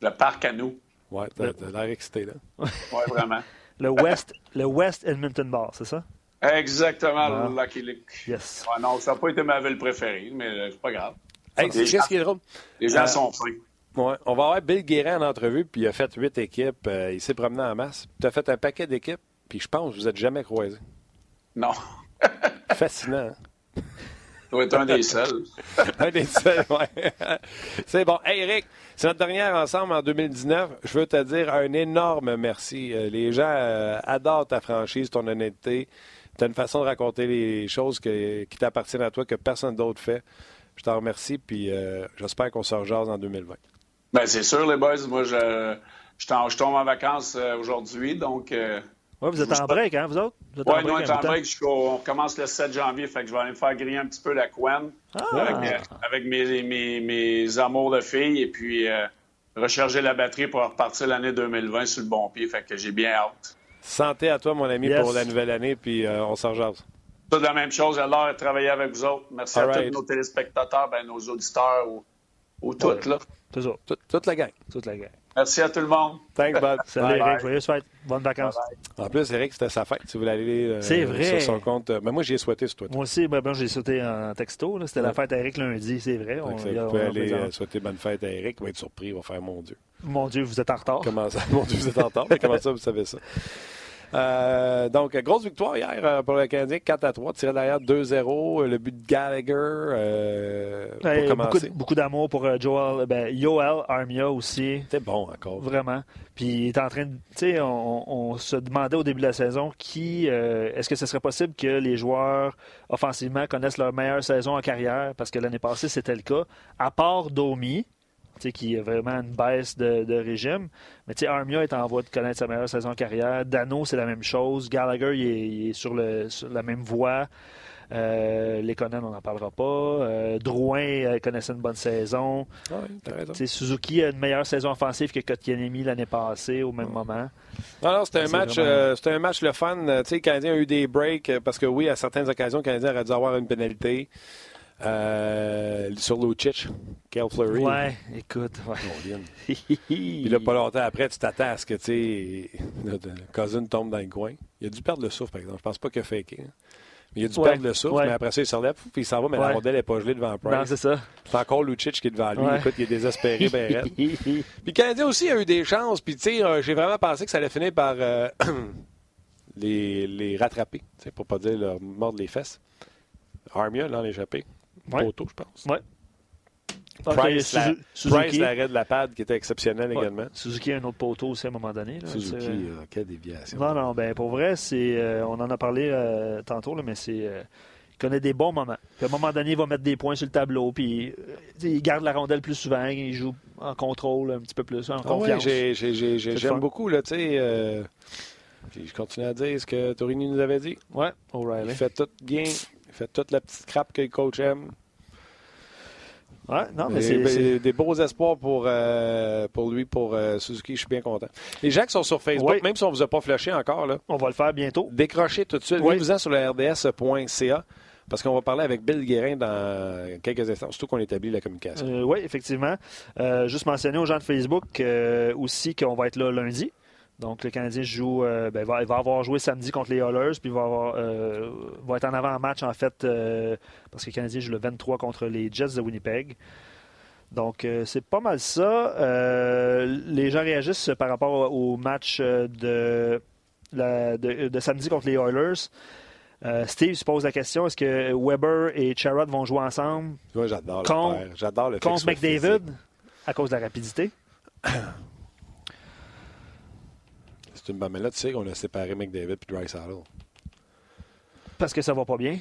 Le parc à nous. Ouais, t'as l'air excité, là. oui, vraiment. le West, le West Edmonton Bar, c'est ça? Exactement, le Lucky Luke. Yes. non, ça n'a pas été ma ville préférée, mais euh, c'est pas grave. Hey, qu'est-ce qui est drôle? Les gens euh, sont fins. Ouais, on va avoir Bill Guérin en entrevue, puis il a fait huit équipes. Euh, il s'est promené en masse. Tu as fait un paquet d'équipes, puis je pense que vous n'êtes jamais croisés. Non. Fascinant. Tu dois être un des seuls. un des seuls, oui. c'est bon. Hey, Eric, c'est notre dernière ensemble en 2019. Je veux te dire un énorme merci. Les gens adorent ta franchise, ton honnêteté tu as une façon de raconter les choses qui t'appartiennent à toi que personne d'autre fait. Je t'en remercie, puis euh, j'espère qu'on se rejase en 2020. Bien, c'est sûr, les boys. Moi, je, je, tombe en vacances euh, aujourd'hui, donc... Euh, oui, vous êtes en break, hein, vous autres? Oui, nous, on est en break. On commence le 7 janvier, fait que je vais aller me faire griller un petit peu la couenne ah! avec, mes, mes, mes, amours de filles et puis recharger la batterie pour repartir l'année 2020 sur le bon pied. Fait que j'ai bien hâte. Santé à toi, mon ami, pour la nouvelle année, puis euh, on s'en jase. Tout la même chose. J'ai l'air de travailler avec vous autres. Merci à tous nos téléspectateurs, ben, nos auditeurs ou, ou toutes. Là. Toujours. Toute, la gang. Toute la gang. Merci à tout le monde. Thanks, Bob. Salut, Eric. Joyeuse fête. Bonnes vacances. En plus, Eric, c'était sa fête. Si vous voulez aller euh, vrai. sur son compte. Mais moi, j'y ai souhaité sur toi. Moi aussi, ben, j'ai souhaité en texto. C'était la fête à Eric lundi, c'est vrai. On, vous pouvez aller euh, souhaiter bonne fête à Eric. Il va être surpris. Il va faire mon Dieu. Mon Dieu, vous êtes en retard. Comment ça? Mon Dieu, vous êtes en retard. Comment ça, vous savez ça? Euh, donc, grosse victoire hier euh, pour le Canadien, 4 à 3, tiré derrière 2-0. Euh, le but de Gallagher. beaucoup, d'amour pour Joel, ben, Yoel Armia aussi. C'était bon encore. Vraiment. Puis il est en train de. Tu sais, on, se demandait au début de la saison qui. Est-ce que ce serait possible que les joueurs offensivement connaissent leur meilleure saison en carrière? Parce que l'année passée, c'était le cas. À part Domi, qui a vraiment une baisse de, régime. Mais Armia est en voie de connaître sa meilleure saison en carrière. Dano, c'est la même chose. Gallagher, il est, sur, le, la même voie. Euh, les Conan, on n'en parlera pas. Euh, Drouin euh, connaissait une bonne saison. Suzuki a une meilleure saison offensive que Kotkaniemi l'année passée au même moment. Non, c'était un, match, c'était un match le fun. le Canadien a eu des breaks parce que oui, à certaines occasions, le Canadien aurait dû avoir une pénalité. Euh, sur Lucic, Kel Fleury. Ouais, écoute. Ouais. Puis là, pas longtemps après, tu t'attends à ce que, tu sais, Cousin tombe dans le coin. Il a dû perdre le souffle, par exemple. Je pense pas qu'il a faké. Hein. Mais il a dû perdre le souffle, mais après ça, il se relève, puis il s'en va, mais la rondelle n'est pas gelée devant Price. Non, c'est ça. C'est encore Lucic qui est devant lui. Écoute, il est désespéré, ben raide. puis le Canadien aussi a eu des chances, puis tu sais, euh, j'ai vraiment pensé que ça allait finir par euh, les, les rattraper, pour pas dire leur mordre les fesses. Armia, là, en Poteau, je pense. Oui. Price, la, Price, l'arrêt de la pad qui était exceptionnel également. Suzuki a un autre poteau aussi à un moment donné. Là, Suzuki, euh, quelle déviation. Non, non, ben pour vrai, c'est, euh, on en a parlé euh, tantôt, là, mais c'est, il connaît des bons moments. Puis à un moment donné, il va mettre des points sur le tableau, puis il garde la rondelle plus souvent, il joue en contrôle un petit peu plus, en ah confiance. Ouais, j'aime beaucoup, là, tu sais Puis je continue à dire ce que Torini nous avait dit. Ouais, O'Reilly. Il fait tout bien. Il fait toute la petite crap que le coach aime. Ouais, non, mais c'est- des- des beaux espoirs pour, euh, pour lui, pour euh, Suzuki. Je suis bien content. Les gens qui sont sur Facebook, Oui. même si on ne vous a pas flashé encore, là, On va le faire bientôt. décrochez tout de suite. Oui. Venez-vous-en sur le rds.ca parce qu'on va parler avec Bill Guérin dans quelques instants, surtout qu'on établit la communication. Euh, oui, effectivement. Juste mentionner aux gens de Facebook aussi qu'on va être là lundi. Donc, le Canadien joue, euh, ben, va, il va avoir joué samedi contre les Oilers, puis il va, avoir, euh, va être en avant-match, en fait, euh, parce que le Canadien joue le 23 contre les Jets de Winnipeg. Donc, c'est pas mal ça. Les gens réagissent par rapport au match de, la- de, de samedi contre les Oilers. Steve se pose la question est-ce que Weber et Charrot vont jouer ensemble? Moi, j'adore le Contre-. J'adore le contre McDavid physique. à cause de la rapidité C'est une bonne. Mais là, tu sais qu'on a séparé McDavid et Dry Saddle. Parce que ça va pas bien.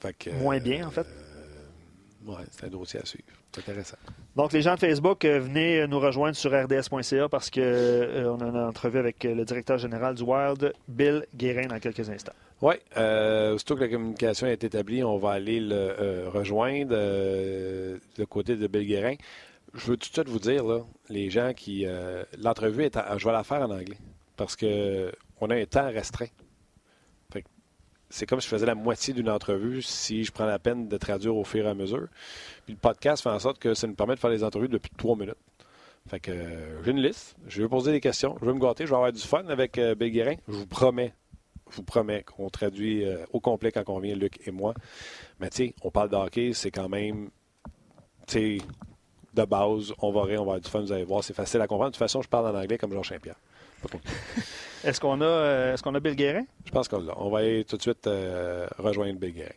Fait que, Moins bien, en fait. euh, ouais, c'est un dossier à suivre. C'est intéressant. Donc, les gens de Facebook, euh, venez nous rejoindre sur rds.ca parce qu'on on a une entrevue avec euh, le directeur général du Wild, Bill Guérin, dans quelques instants. Oui, euh, aussitôt que la communication est établie, on va aller le euh, rejoindre euh, le côté de Bill Guérin. Je veux tout de suite vous dire, là, les gens qui. euh, L'entrevue, est en- je vais la faire en anglais parce que on a un temps restreint. C'est comme si je faisais la moitié d'une entrevue si je prends la peine de traduire au fur et à mesure. Puis le podcast fait en sorte que ça nous permet de faire les entrevues depuis trois minutes. Fait que euh, j'ai une liste, je vais poser des questions, je vais me gâter, je vais avoir du fun avec euh, Bill Guérin. Je vous promets, je vous promets qu'on traduit euh, au complet quand on vient, Luc et moi. Mais tu sais, on parle de hockey, c'est quand même, tu sais, de base, on va rire, on va avoir du fun, vous allez voir, c'est facile à comprendre. De toute façon, je parle en anglais comme Georges Saint-Pierre. Est-ce qu'on a, euh, est-ce qu'on a Bill Guérin? Je pense qu'on l'a. On va aller tout de suite euh, rejoindre Bill Guérin.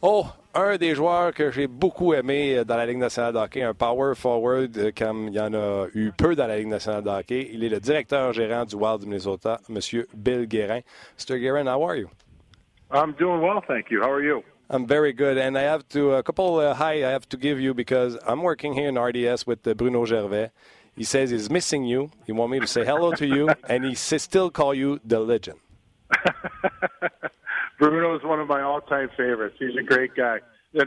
Oh, un des joueurs que j'ai beaucoup aimé euh, dans la Ligue nationale de hockey, un power forward comme il y en a eu peu dans la Ligue nationale de hockey. Il est le directeur gérant du Wild du Minnesota, M. Bill Guérin. Mr. Guérin, how are you? I'm doing well, thank you. How are you? I'm very good, and I have to a couple uh, hi I have to give you because I'm working here in RDS with uh, Bruno Gervais. He says he's missing you. He want me to say hello to you, and he still call you the legend. Bruno is one of my all-time favorites. He's a great guy.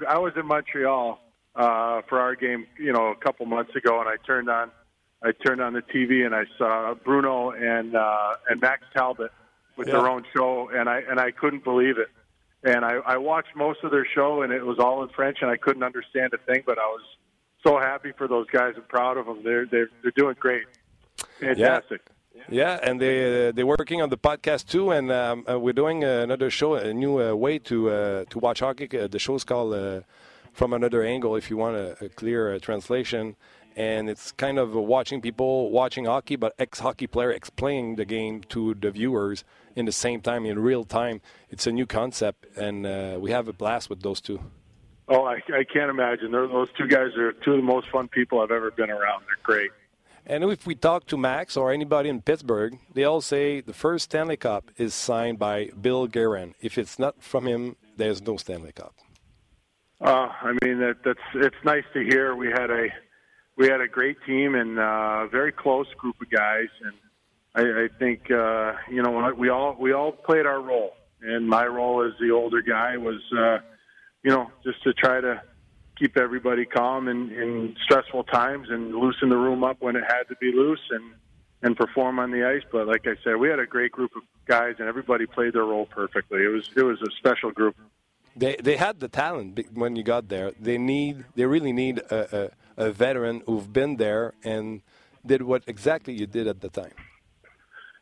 I was in Montreal uh, for our game, you know, a couple months ago, and I turned on, I turned on the TV and I saw Bruno and uh, and Max Talbot with their Yeah. own show, and I and I couldn't believe it. And I, I watched most of their show, and it was all in French, and I couldn't understand a thing. But I was so happy for those guys and proud of them. They're they're they're doing great, fantastic. Yeah, and they uh, they're working on the podcast too, and um, uh, we're doing uh, another show, a new uh, way to uh, to watch hockey. Uh, the show's called "From Another Angle," if you want a, a clear translation. And it's kind of watching people watching hockey, but ex-hockey player explaining the game to the viewers in the same time, in real time. It's a new concept, and we have a blast with those two. Oh, I, I can't imagine. They're, those two guys are two of the most fun people I've ever been around. They're great. And if we talk to Max or anybody in Pittsburgh, they all say the first Stanley Cup is signed by Bill Guerin. If it's not from him, there's no Stanley Cup. Uh, I mean, that, that's it's nice to hear. We had a we had a great team and a very close group of guys, and I, I think uh, you know we all we all played our role. And my role as the older guy was, uh, you know, just to try to keep everybody calm in, in stressful times and loosen the room up when it had to be loose and and perform on the ice. But like I said, we had a great group of guys, and everybody played their role perfectly. It was it was a special group. They they had the talent when you got there. They need they really need a, a, a veteran who've been there and did what exactly you did at the time.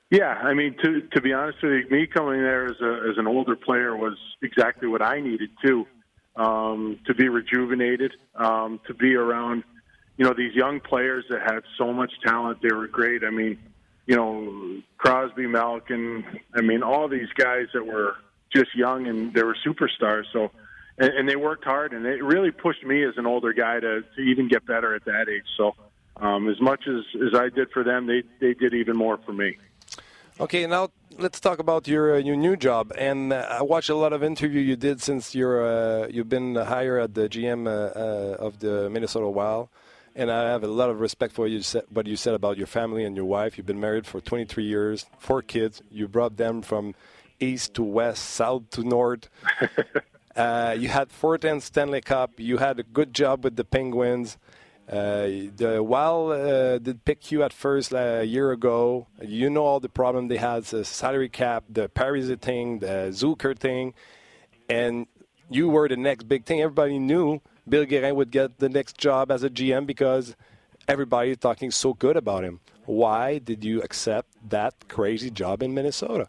Yeah, I mean, to to be honest with you, me coming there as a as an older player was exactly what I needed too, um, to be rejuvenated, um, to be around, you know, these young players that had so much talent. They were great. I mean, you know, Crosby, Malkin. I mean, all these guys that were just young and they were superstars. So, and, and they worked hard, and it really pushed me as an older guy to to even get better at that age. So. Um, as much as, as I did for them, they, they did even more for me. Okay, now let's talk about your uh, your new job. And uh, I watched a lot of interview you did since you're uh, you've been hired at the GM uh, uh, of the Minnesota Wild. and I have a lot of respect for you what you said about your family and your wife. You've been married for 23 years, four kids. You brought them from east to west, south to north. uh, you had 14 Stanley Cup. You had a good job with the Penguins. Uh, the Wild uh, did pick you at first uh, a year ago. You know all the problem they had: the salary cap, the Paris thing, the Zucker thing, and you were the next big thing. Everybody knew Bill Guerin would get the next job as a GM because everybody is talking so good about him. Why did you accept that crazy job in Minnesota?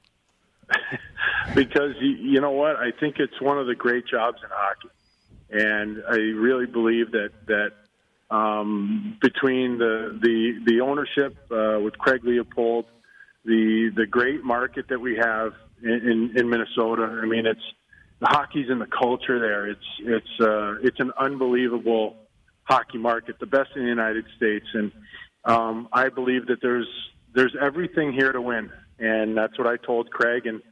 because you, you know what? I think it's one of the great jobs in hockey, and I really believe that that um, between the the the ownership uh, with Craig Leopold, the the great market that we have in, in, in Minnesota. I mean, it's the hockey's in the culture there. It's it's uh, it's an unbelievable hockey market, the best in the United States, and um, I believe that there's there's everything here to win, and that's what I told Craig. And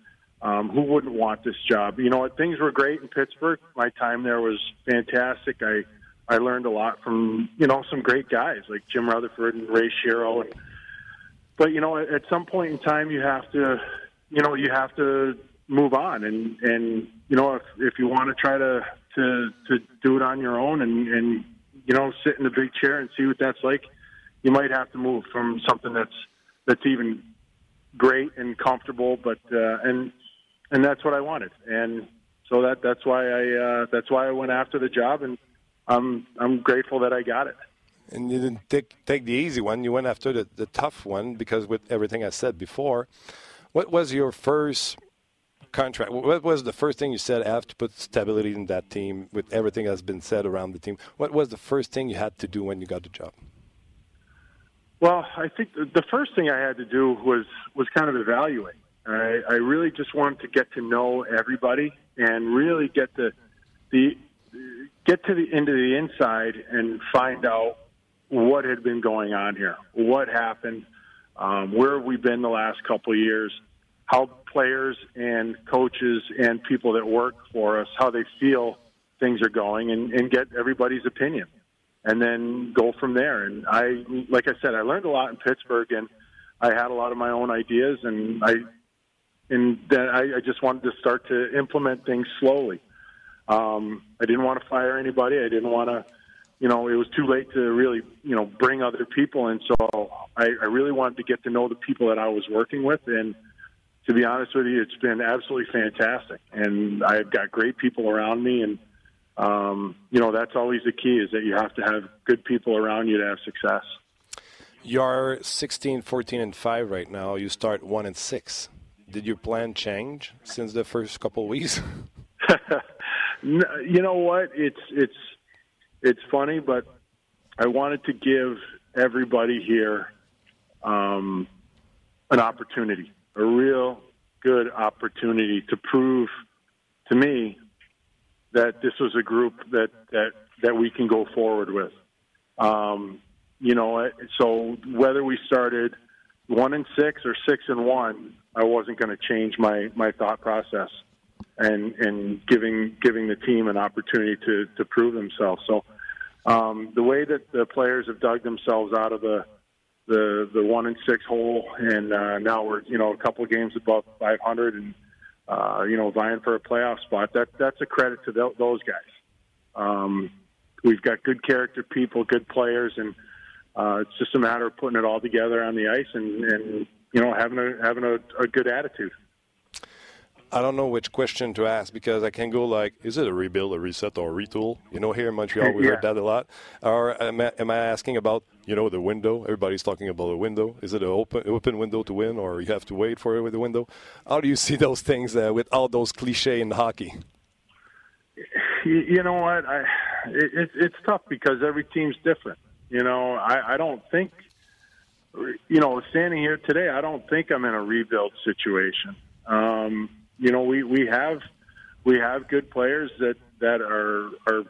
um, who wouldn't want this job? You know what? Things were great in Pittsburgh. My time there was fantastic. I I learned a lot from you know some great guys like Jim Rutherford and Ray Shero. And, but you know, at some point in time, you have to you know you have to move on. And and you know if if you want to try to to to do it on your own and and you know sit in the big chair and see what that's like you might have to move from something that's that's even great and comfortable. But uh and and that's what I wanted. And so that that's why I uh that's why I went after the job and I'm I'm grateful that I got it and you didn't take take the easy one you went after the, the tough one because with everything I said before what was your first contract. What was the first thing you said after to put stability in that team with everything that's been said around the team? What was the first thing you had to do when you got the job? Well, I think the first thing I had to do was was kind of evaluate. I, I really just wanted to get to know everybody and really get the the get to the into the inside and find out what had been going on here, what happened, um, where have we been the last couple of years, how players and coaches and people that work for us how they feel things are going and, and get everybody's opinion. And then go from there. And i like i said i learned a lot in pittsburgh and i had a lot of my own ideas and i and then i, I just wanted to start to implement things slowly um i didn't want to fire anybody i didn't want to you know it was too late to really you know bring other people in so i i really wanted to get to know the people that i was working with and to be honest with you, it's been absolutely fantastic, and I've got great people around me, and um, you know that's always the key is that you have to have good people around you to have success. You're 16, 14, and five right now. You start one and six. Did your plan change since the first couple of weeks? you know what? It's it's it's funny, but I wanted to give everybody here um, an opportunity a real good opportunity to prove to me that this was a group that that that we can go forward with. Um, you know, so whether we started one and six or six and one, I wasn't going to change my my thought process and and giving giving the team an opportunity to to prove themselves. So um, the way that the players have dug themselves out of the the the one and six hole, and uh, now we're you know a couple of games above 500, and uh, you know vying for a playoff spot. That that's a credit to th- those guys. Um, we've got good character people, good players, and uh, it's just a matter of putting it all together on the ice and, and you know having a having a, a good attitude. I don't know which question to ask because I can go like, is it a rebuild, a reset, or a retool? You know, here in Montreal, we yeah. heard that a lot. Or am I, am I, asking about, you know, the window? Everybody's talking about a window. Is it an open, open window to win, or you have to wait for it with the window? How do you see those things uh, with all those cliche in hockey? You know what? I, it, it's tough because every team's different. You know, I, I don't think, you know, standing here today, I don't think I'm in a rebuild situation. Um, you know, we we have we have good players that that are are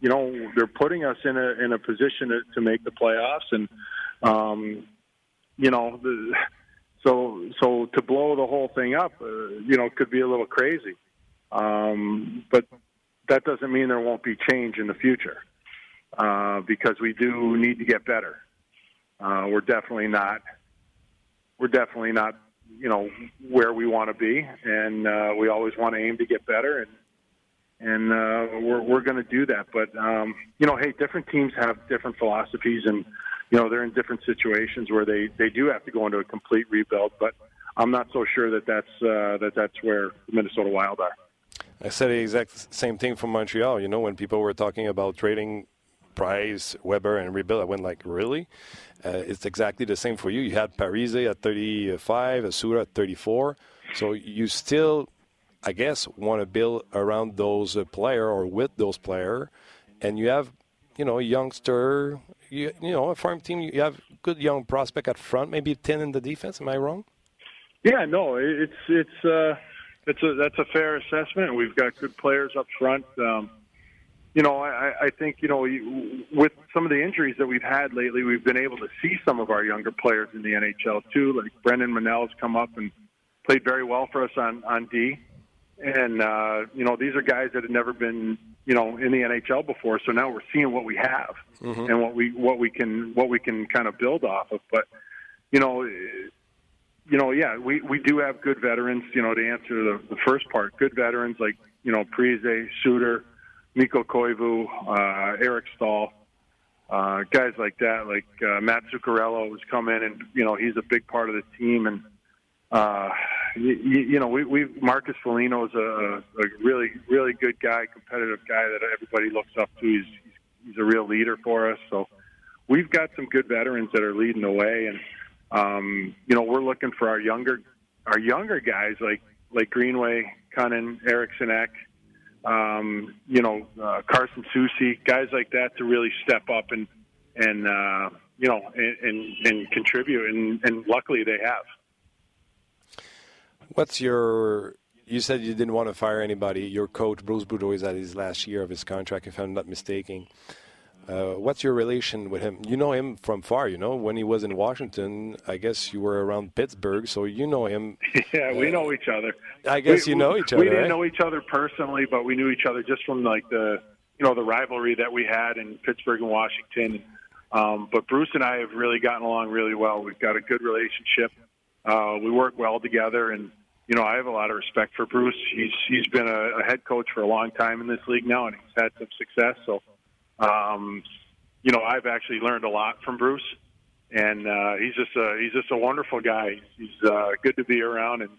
you know they're putting us in a in a position to, to make the playoffs and um you know the, so so to blow the whole thing up uh, you know could be a little crazy um but that doesn't mean there won't be change in the future uh, because we do need to get better. Uh, we're definitely not. We're definitely not, you know, where we want to be, and uh, we always want to aim to get better, and and uh, we're we're going to do that. But um, you know, hey, different teams have different philosophies, and you know, they're in different situations where they they do have to go into a complete rebuild. But I'm not so sure that that's uh, that that's where the Minnesota Wild are. I said the exact same thing from Montreal. You know, when people were talking about trading Price, Weber, and rebuild, I went like, really? Uh, it's exactly the same for you. You had Parise at 35, Asura at 34. So you still, I guess, want to build around those uh, player or with those player, and you have, you know, a youngster. You, you know, a farm team. You have good young prospect at front, maybe ten in the defense. Am I wrong? Yeah, no, it's it's uh, it's a that's a fair assessment. We've got good players up front. Um, you know, I, I think you know with some of the injuries that we've had lately, we've been able to see some of our younger players in the NHL too. Like Brendan Manel's come up and played very well for us on on D, and uh, you know these are guys that had never been you know in the NHL before. So now we're seeing what we have mm-hmm. and what we what we can what we can kind of build off of. But you know you know, yeah, we, we do have good veterans, you know, to answer the, the first part. Good veterans like, you know, Prize, Suter, Mikko Koivu, uh, Eric Staal, uh, guys like that, like uh, Matt Zuccarello has come in and, you know, he's a big part of the team. And, uh, you, you know, we, we Marcus Foligno is a, a really, really good guy, competitive guy that everybody looks up to. He's, he's a real leader for us. So we've got some good veterans that are leading the way. And, um, you know, we're looking for our younger our younger guys like like Greenway, Cunnin, Eriksson Ek, um, you know, uh, Carson Soucy, guys like that to really step up and and uh, you know and, and, and contribute, and, and luckily they have. What's your you said you didn't want to fire anybody. Your coach, Bruce Boudreau, is at his last year of his contract, if I'm not mistaken. Uh, what's your relation with him? You know him from far, you know. When he was in Washington, I guess you were around Pittsburgh, so you know him. Yeah, we uh, know each other. I guess we, you know each other. We didn't right? know each other personally, but we knew each other just from like the you know the rivalry that we had in Pittsburgh and Washington. Um, but Bruce and I have really gotten along really well. We've got a good relationship. Uh, we work well together, and you know I have a lot of respect for Bruce. He's he's been a, a head coach for a long time in this league now, and he's had some success. So um, you know, I've actually learned a lot from Bruce, and uh, he's just a he's just a wonderful guy. He's uh, good to be around, and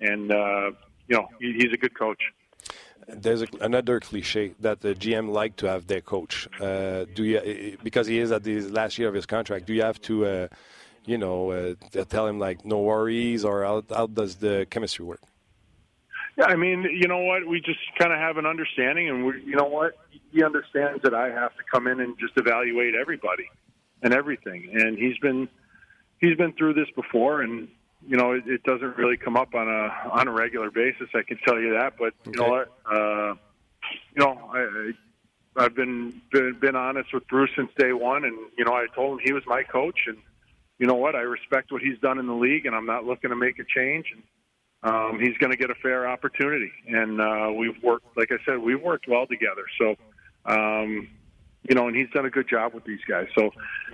and uh, you know, he, he's a good coach. There's a, another cliche that the GM like to have their coach. Uh, do you because he is at the last year of his contract? Do you have to, uh, you know, uh, tell him like no worries, or how, how does the chemistry work? Yeah, I mean, you know what? We just kind of have an understanding, and we, you know what? He understands that I have to come in and just evaluate everybody and everything, and he's been he's been through this before, and you know, it, it doesn't really come up on a on a regular basis. I can tell you that, but you know what? Uh, you know, I, I I've been, been been honest with Bruce since day one, and you know, I told him he was my coach, and you know what? I respect what he's done in the league, and I'm not looking to make a change. And um, he's going to get a fair opportunity. And uh, we've worked, like I said, we've worked well together. So, um, you know, and he's done a good job with these guys. So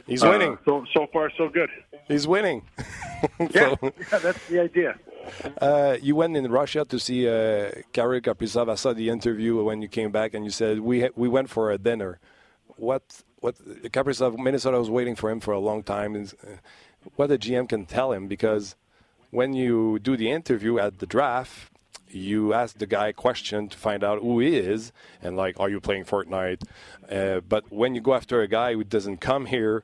he's uh, winning. So so far, so good. He's winning. so, yeah, yeah, that's the idea. Uh, you went in Russia to see uh, Kirill Kaprizov. I saw the interview when you came back, and you said we we went for a dinner. What what Kaprizov Minnesota was waiting for him for a long time. Is, uh, what the GM can tell him because when you do the interview at the draft, you ask the guy a question to find out who he is and like, are you playing Fortnite? Uh, but when you go after a guy who doesn't come here,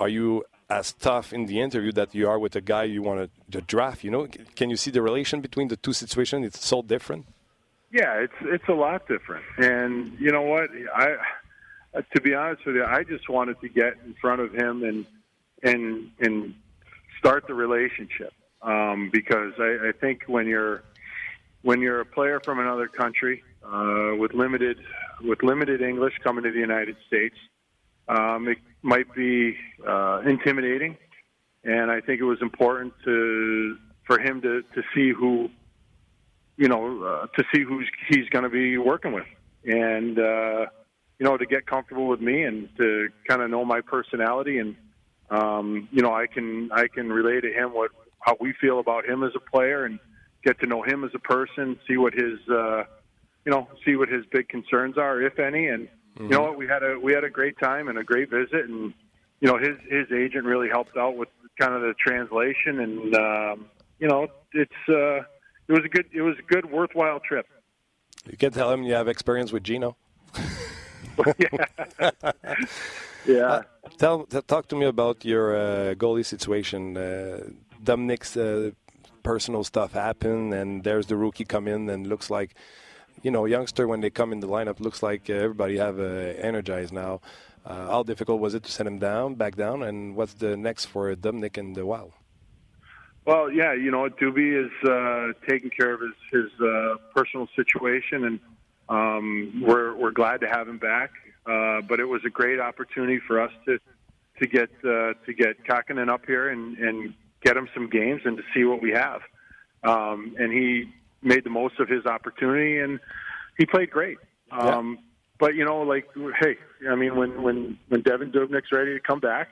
are you as tough in the interview that you are with a guy you want to draft? You know, can you see the relation between the two situations? It's so different. Yeah, it's it's a lot different. And you know what? I to be honest with you, I just wanted to get in front of him and and and start the relationship um, because I, I think when you're when you're a player from another country uh, with limited with limited English coming to the United States, um, it might be uh, intimidating, and I think it was important to for him to to see who you know uh, to see who he's going to be working with, and uh, you know, to get comfortable with me and to kind of know my personality and um, you know, I can I can relay to him what how we feel about him as a player and get to know him as a person, see what his uh, you know, see what his big concerns are, if any. And mm-hmm. you know what, we had a we had a great time and a great visit, and you know, his his agent really helped out with kind of the translation, and um, you know, it's uh, it was a good it was a good worthwhile trip. You can tell him you have experience with Gino. yeah. yeah. Uh, tell, talk to me about your uh, goalie situation. Uh, Dominic's uh, personal stuff happened, and there's the rookie come in, and looks like, you know, youngster when they come in the lineup, looks like uh, everybody have uh, energized now. how difficult was it to set him down, back down, and what's the next for Dominic and the Wild? Well, yeah, you know, Doobie is uh, taking care of his his uh, personal situation, and um, we're we're glad to have him back. Uh, but it was a great opportunity for us to to get uh, to get Kakinen up here and, and get him some games and to see what we have. Um, and he made the most of his opportunity, and he played great. Um, yeah. But you know, like, hey, I mean, when when when Devan Dubnyk's ready to come back,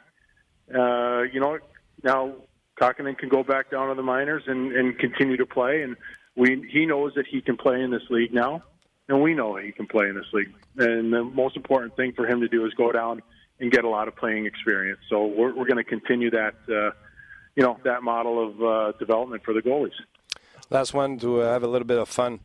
uh, you know, now Kakinen can go back down to the minors and, and continue to play. And we he knows that he can play in this league now, and we know he can play in this league. And the most important thing for him to do is go down and get a lot of playing experience. So we're, we're going to continue that, uh, you know, that model of uh, development for the goalies. Last one to uh, have a little bit of fun.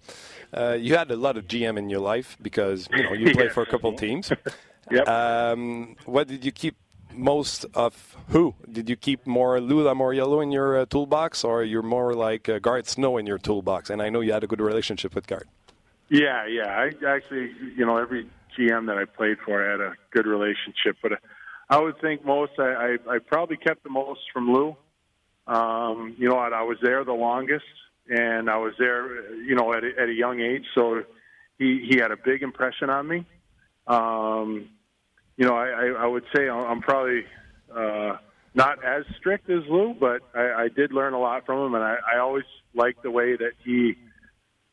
Uh, you had a lot of GM in your life because you know you played for a couple teams. yep. Um, what did you keep most of who? Did you keep more Lou Lamoriello in your uh, toolbox, or you're more like uh, Garth Snow in your toolbox? And I know you had a good relationship with Garth. Yeah, yeah. I actually, you know, every GM that I played for, I had a good relationship. But I would think most, I, I, I probably kept the most from Lou. Um, you know, I, I was there the longest, and I was there, you know, at a, at a young age. So he he had a big impression on me. Um, you know, I, I, I would say I'm probably uh, not as strict as Lou, but I, I did learn a lot from him, and I, I always liked the way that he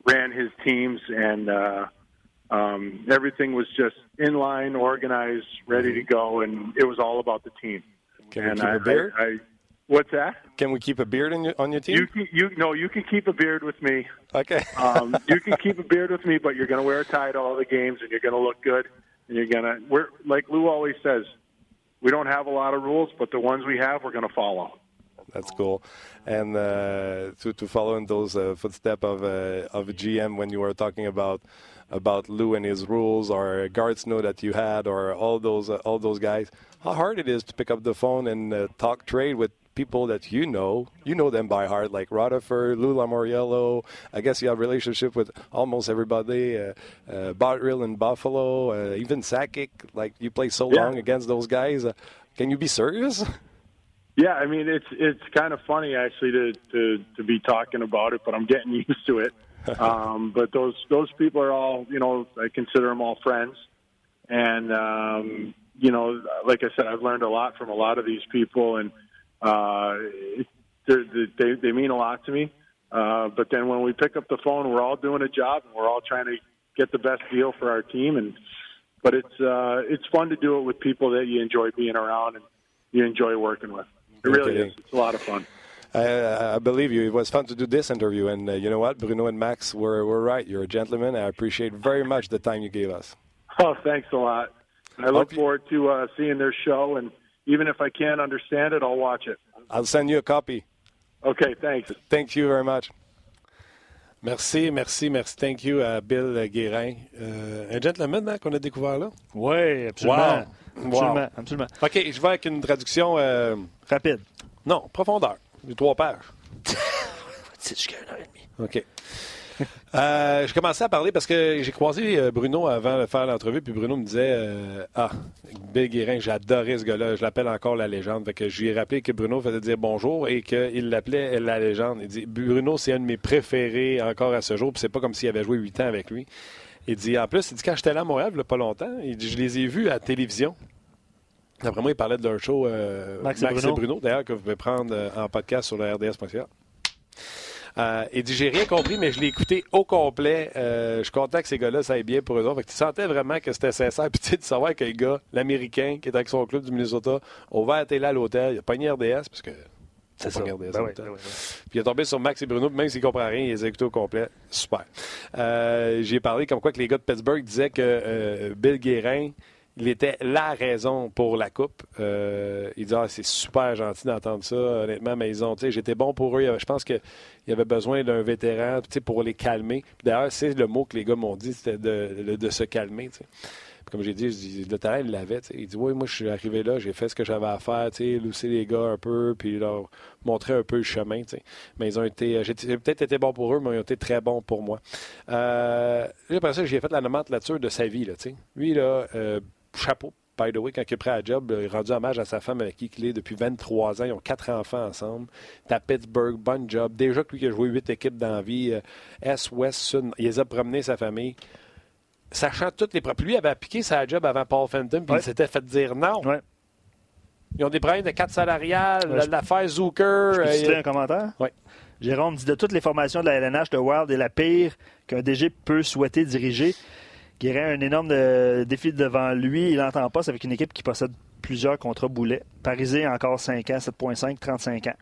ran his teams, and uh, um, everything was just in line, organized, ready to go, and it was all about the team. Can and we keep I, a beard? I, I, what's that? Can we keep a beard your, on your team? You can, you no, you can keep a beard with me. Okay. um, you can keep a beard with me, but you're going to wear a tie to all the games, and you're going to look good and you're gonna we're like Lou always says, we don't have a lot of rules, but the ones we have, we're gonna follow. That's cool, and uh, to to follow in those uh, footsteps of uh, of GM when you were talking about about Lou and his rules, or Garth Snow that you had, or all those uh, all those guys. How hard it is to pick up the phone and uh, talk trade with people that you know. You know them by heart, like Rutherford, Lula Lamoriello. I guess you have a relationship with almost everybody. Uh, uh, Botterill in Buffalo, uh, even Sakic. Like you play so yeah. long against those guys. Uh, can you be serious? Yeah, I mean it's it's kind of funny actually to to to be talking about it, but I'm getting used to it. um, but those those people are all you know I consider them all friends, and um, you know like I said I've learned a lot from a lot of these people, and uh, they they mean a lot to me. Uh, but then when we pick up the phone, we're all doing a job and we're all trying to get the best deal for our team. And but it's uh, it's fun to do it with people that you enjoy being around and you enjoy working with. It really is. It's a lot of fun. I, I, believe you. It was fun to do this interview, and uh, you know what, Bruno and Max were were right. You're a gentleman. I appreciate very much the time you gave us. Oh, thanks a lot. I look forward to uh, seeing their show and even if I can't understand it, I'll watch it. I'll send you a copy. Okay, thanks. Thank you very much. Merci, merci, merci. Thank you à Bill Guérin. Euh, un gentleman hein, qu'on a découvert là? Oui, absolument. Absolument, absolument. OK, je vais avec une traduction... Euh... Rapide. Non, profondeur. Les trois pages. C'est jusqu'à une heure et demie. OK. Euh, je commençais à parler parce que j'ai croisé euh, Bruno avant de faire l'entrevue, puis Bruno me disait euh, Ah, Bill Guérin, j'adorais ce gars-là, je l'appelle encore la légende. Fait que je lui ai rappelé que Bruno faisait dire bonjour et qu'il l'appelait la légende. Il dit Bruno, c'est un de mes préférés encore à ce jour, puis c'est pas comme s'il avait joué huit ans avec lui. Il dit En plus, il dit quand j'étais là à Montréal, il n'y a pas longtemps, il dit Je les ai vus à la télévision. Après moi, il parlait de leur show Max, et Bruno, Bruno d'ailleurs, que vous pouvez prendre en podcast sur le RDS.ca. Euh, il dit J'ai rien compris, mais je l'ai écouté au complet. Euh, je suis content que ces gars-là, ça aille bien pour eux autres. Fait que tu sentais vraiment que c'était sincère. Puis tu sais, de savoir qu'un gars, l'Américain, qui est avec son club du Minnesota, a ouvert la télé à l'hôtel, il a pogné RDS, parce que. C'est ça. pas Ben oui, ben oui, ben Puis il est tombé sur Max et Bruno, même s'il ne comprend rien, il les a écoutés au complet. Super. Euh, J'ai parlé comme quoi que les gars de Pittsburgh disaient que euh, Bill Guérin, il était la raison pour la Coupe. Euh, il dit ah, c'est super gentil d'entendre ça, honnêtement, mais ils ont, j'étais bon pour eux. Je pense qu'il y avait besoin d'un vétéran pour les calmer. D'ailleurs, c'est le mot que les gars m'ont dit, c'était de, de- se calmer. tu sais. Puis Comme j'ai dit, le talent, il l'avait. Il dit Oui, moi, je suis arrivé là, j'ai fait ce que j'avais à faire, lousser les gars un peu, puis leur montrer un peu le chemin. tu sais. Mais ils ont été. J'ai j'ai peut-être été bon pour eux, mais ils ont été très bons pour moi. Euh, après ça, j'ai fait la nomenclature de sa vie. Là. Lui, là, euh, chapeau. By the way, quand il a pris la job, il a rendu hommage à sa femme avec qui il est depuis 23 ans. Ils ont quatre enfants ensemble. T'es à Pittsburgh, bon job. Déjà que lui qui a joué huit équipes dans la vie, euh, Est, Ouest, Sud, il les a promenés, sa famille. Sachant toutes les... pro- Puis lui avait appliqué sa job avant Paul Fenton, puis Ouais. il s'était fait dire non. Ouais. Ils ont des problèmes de quatre salariales, Ouais, l'affaire Zucker. Je peux euh, un commentaire? Oui. Jérôme dit de toutes les formations de la LNH, de Wild est la pire qu'un DG peut souhaiter diriger. Guérin a un énorme euh, défi devant lui. Il n'entend pas. C'est avec une équipe qui possède plusieurs contrats boulets. Parisé, encore 5 ans, 7,5, 35 ans.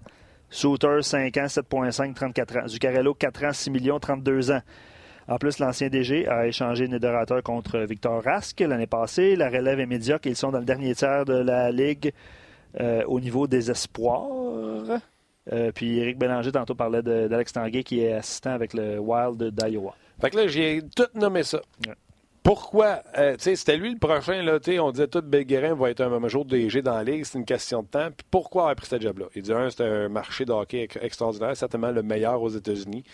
Souter, 5 ans, 7,5, 34 ans. Zuccarello, 4 ans, 6 millions, 32 ans. En plus, l'ancien DG a échangé Niederreiter contre Victor Rask l'année passée. La relève est médiocre. Ils sont dans le dernier tiers de la Ligue euh, au niveau des espoirs. Euh, puis Éric Bélanger, tantôt, parlait d'Alex Tanguay, qui est assistant avec le Wild d'Iowa. Fait que là, j'ai tout nommé ça. Ouais. Pourquoi? Euh, tu sais, c'était lui le prochain, là, tu sais, on disait tout Bill Guérin va être un jour DG dans la Ligue, c'est une question de temps. Puis pourquoi avoir pris ce job-là? Il dit, un, c'est un marché de hockey ex- extraordinaire, certainement le meilleur aux États-Unis.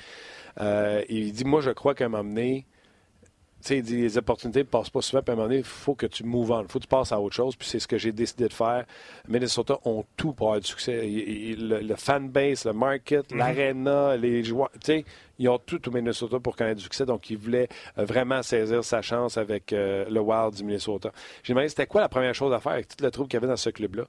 Euh, il dit, moi, je crois qu'à un moment donné, tu sais, il dit, les opportunités ne passent pas souvent, puis à un moment donné, il faut que tu move on, il faut que tu passes à autre chose, puis c'est ce que j'ai décidé de faire. Minnesota ont tout pour avoir du succès. Il- il- le, le fanbase, le market, l'aréna, les joueurs, tu sais, ils ont tout au Minnesota pour connaître du succès, donc ils voulaient euh, vraiment saisir sa chance avec euh, le Wild du Minnesota. J'ai demandé c'était quoi la première chose à faire avec tout le trouble qu'il y avait dans ce club-là.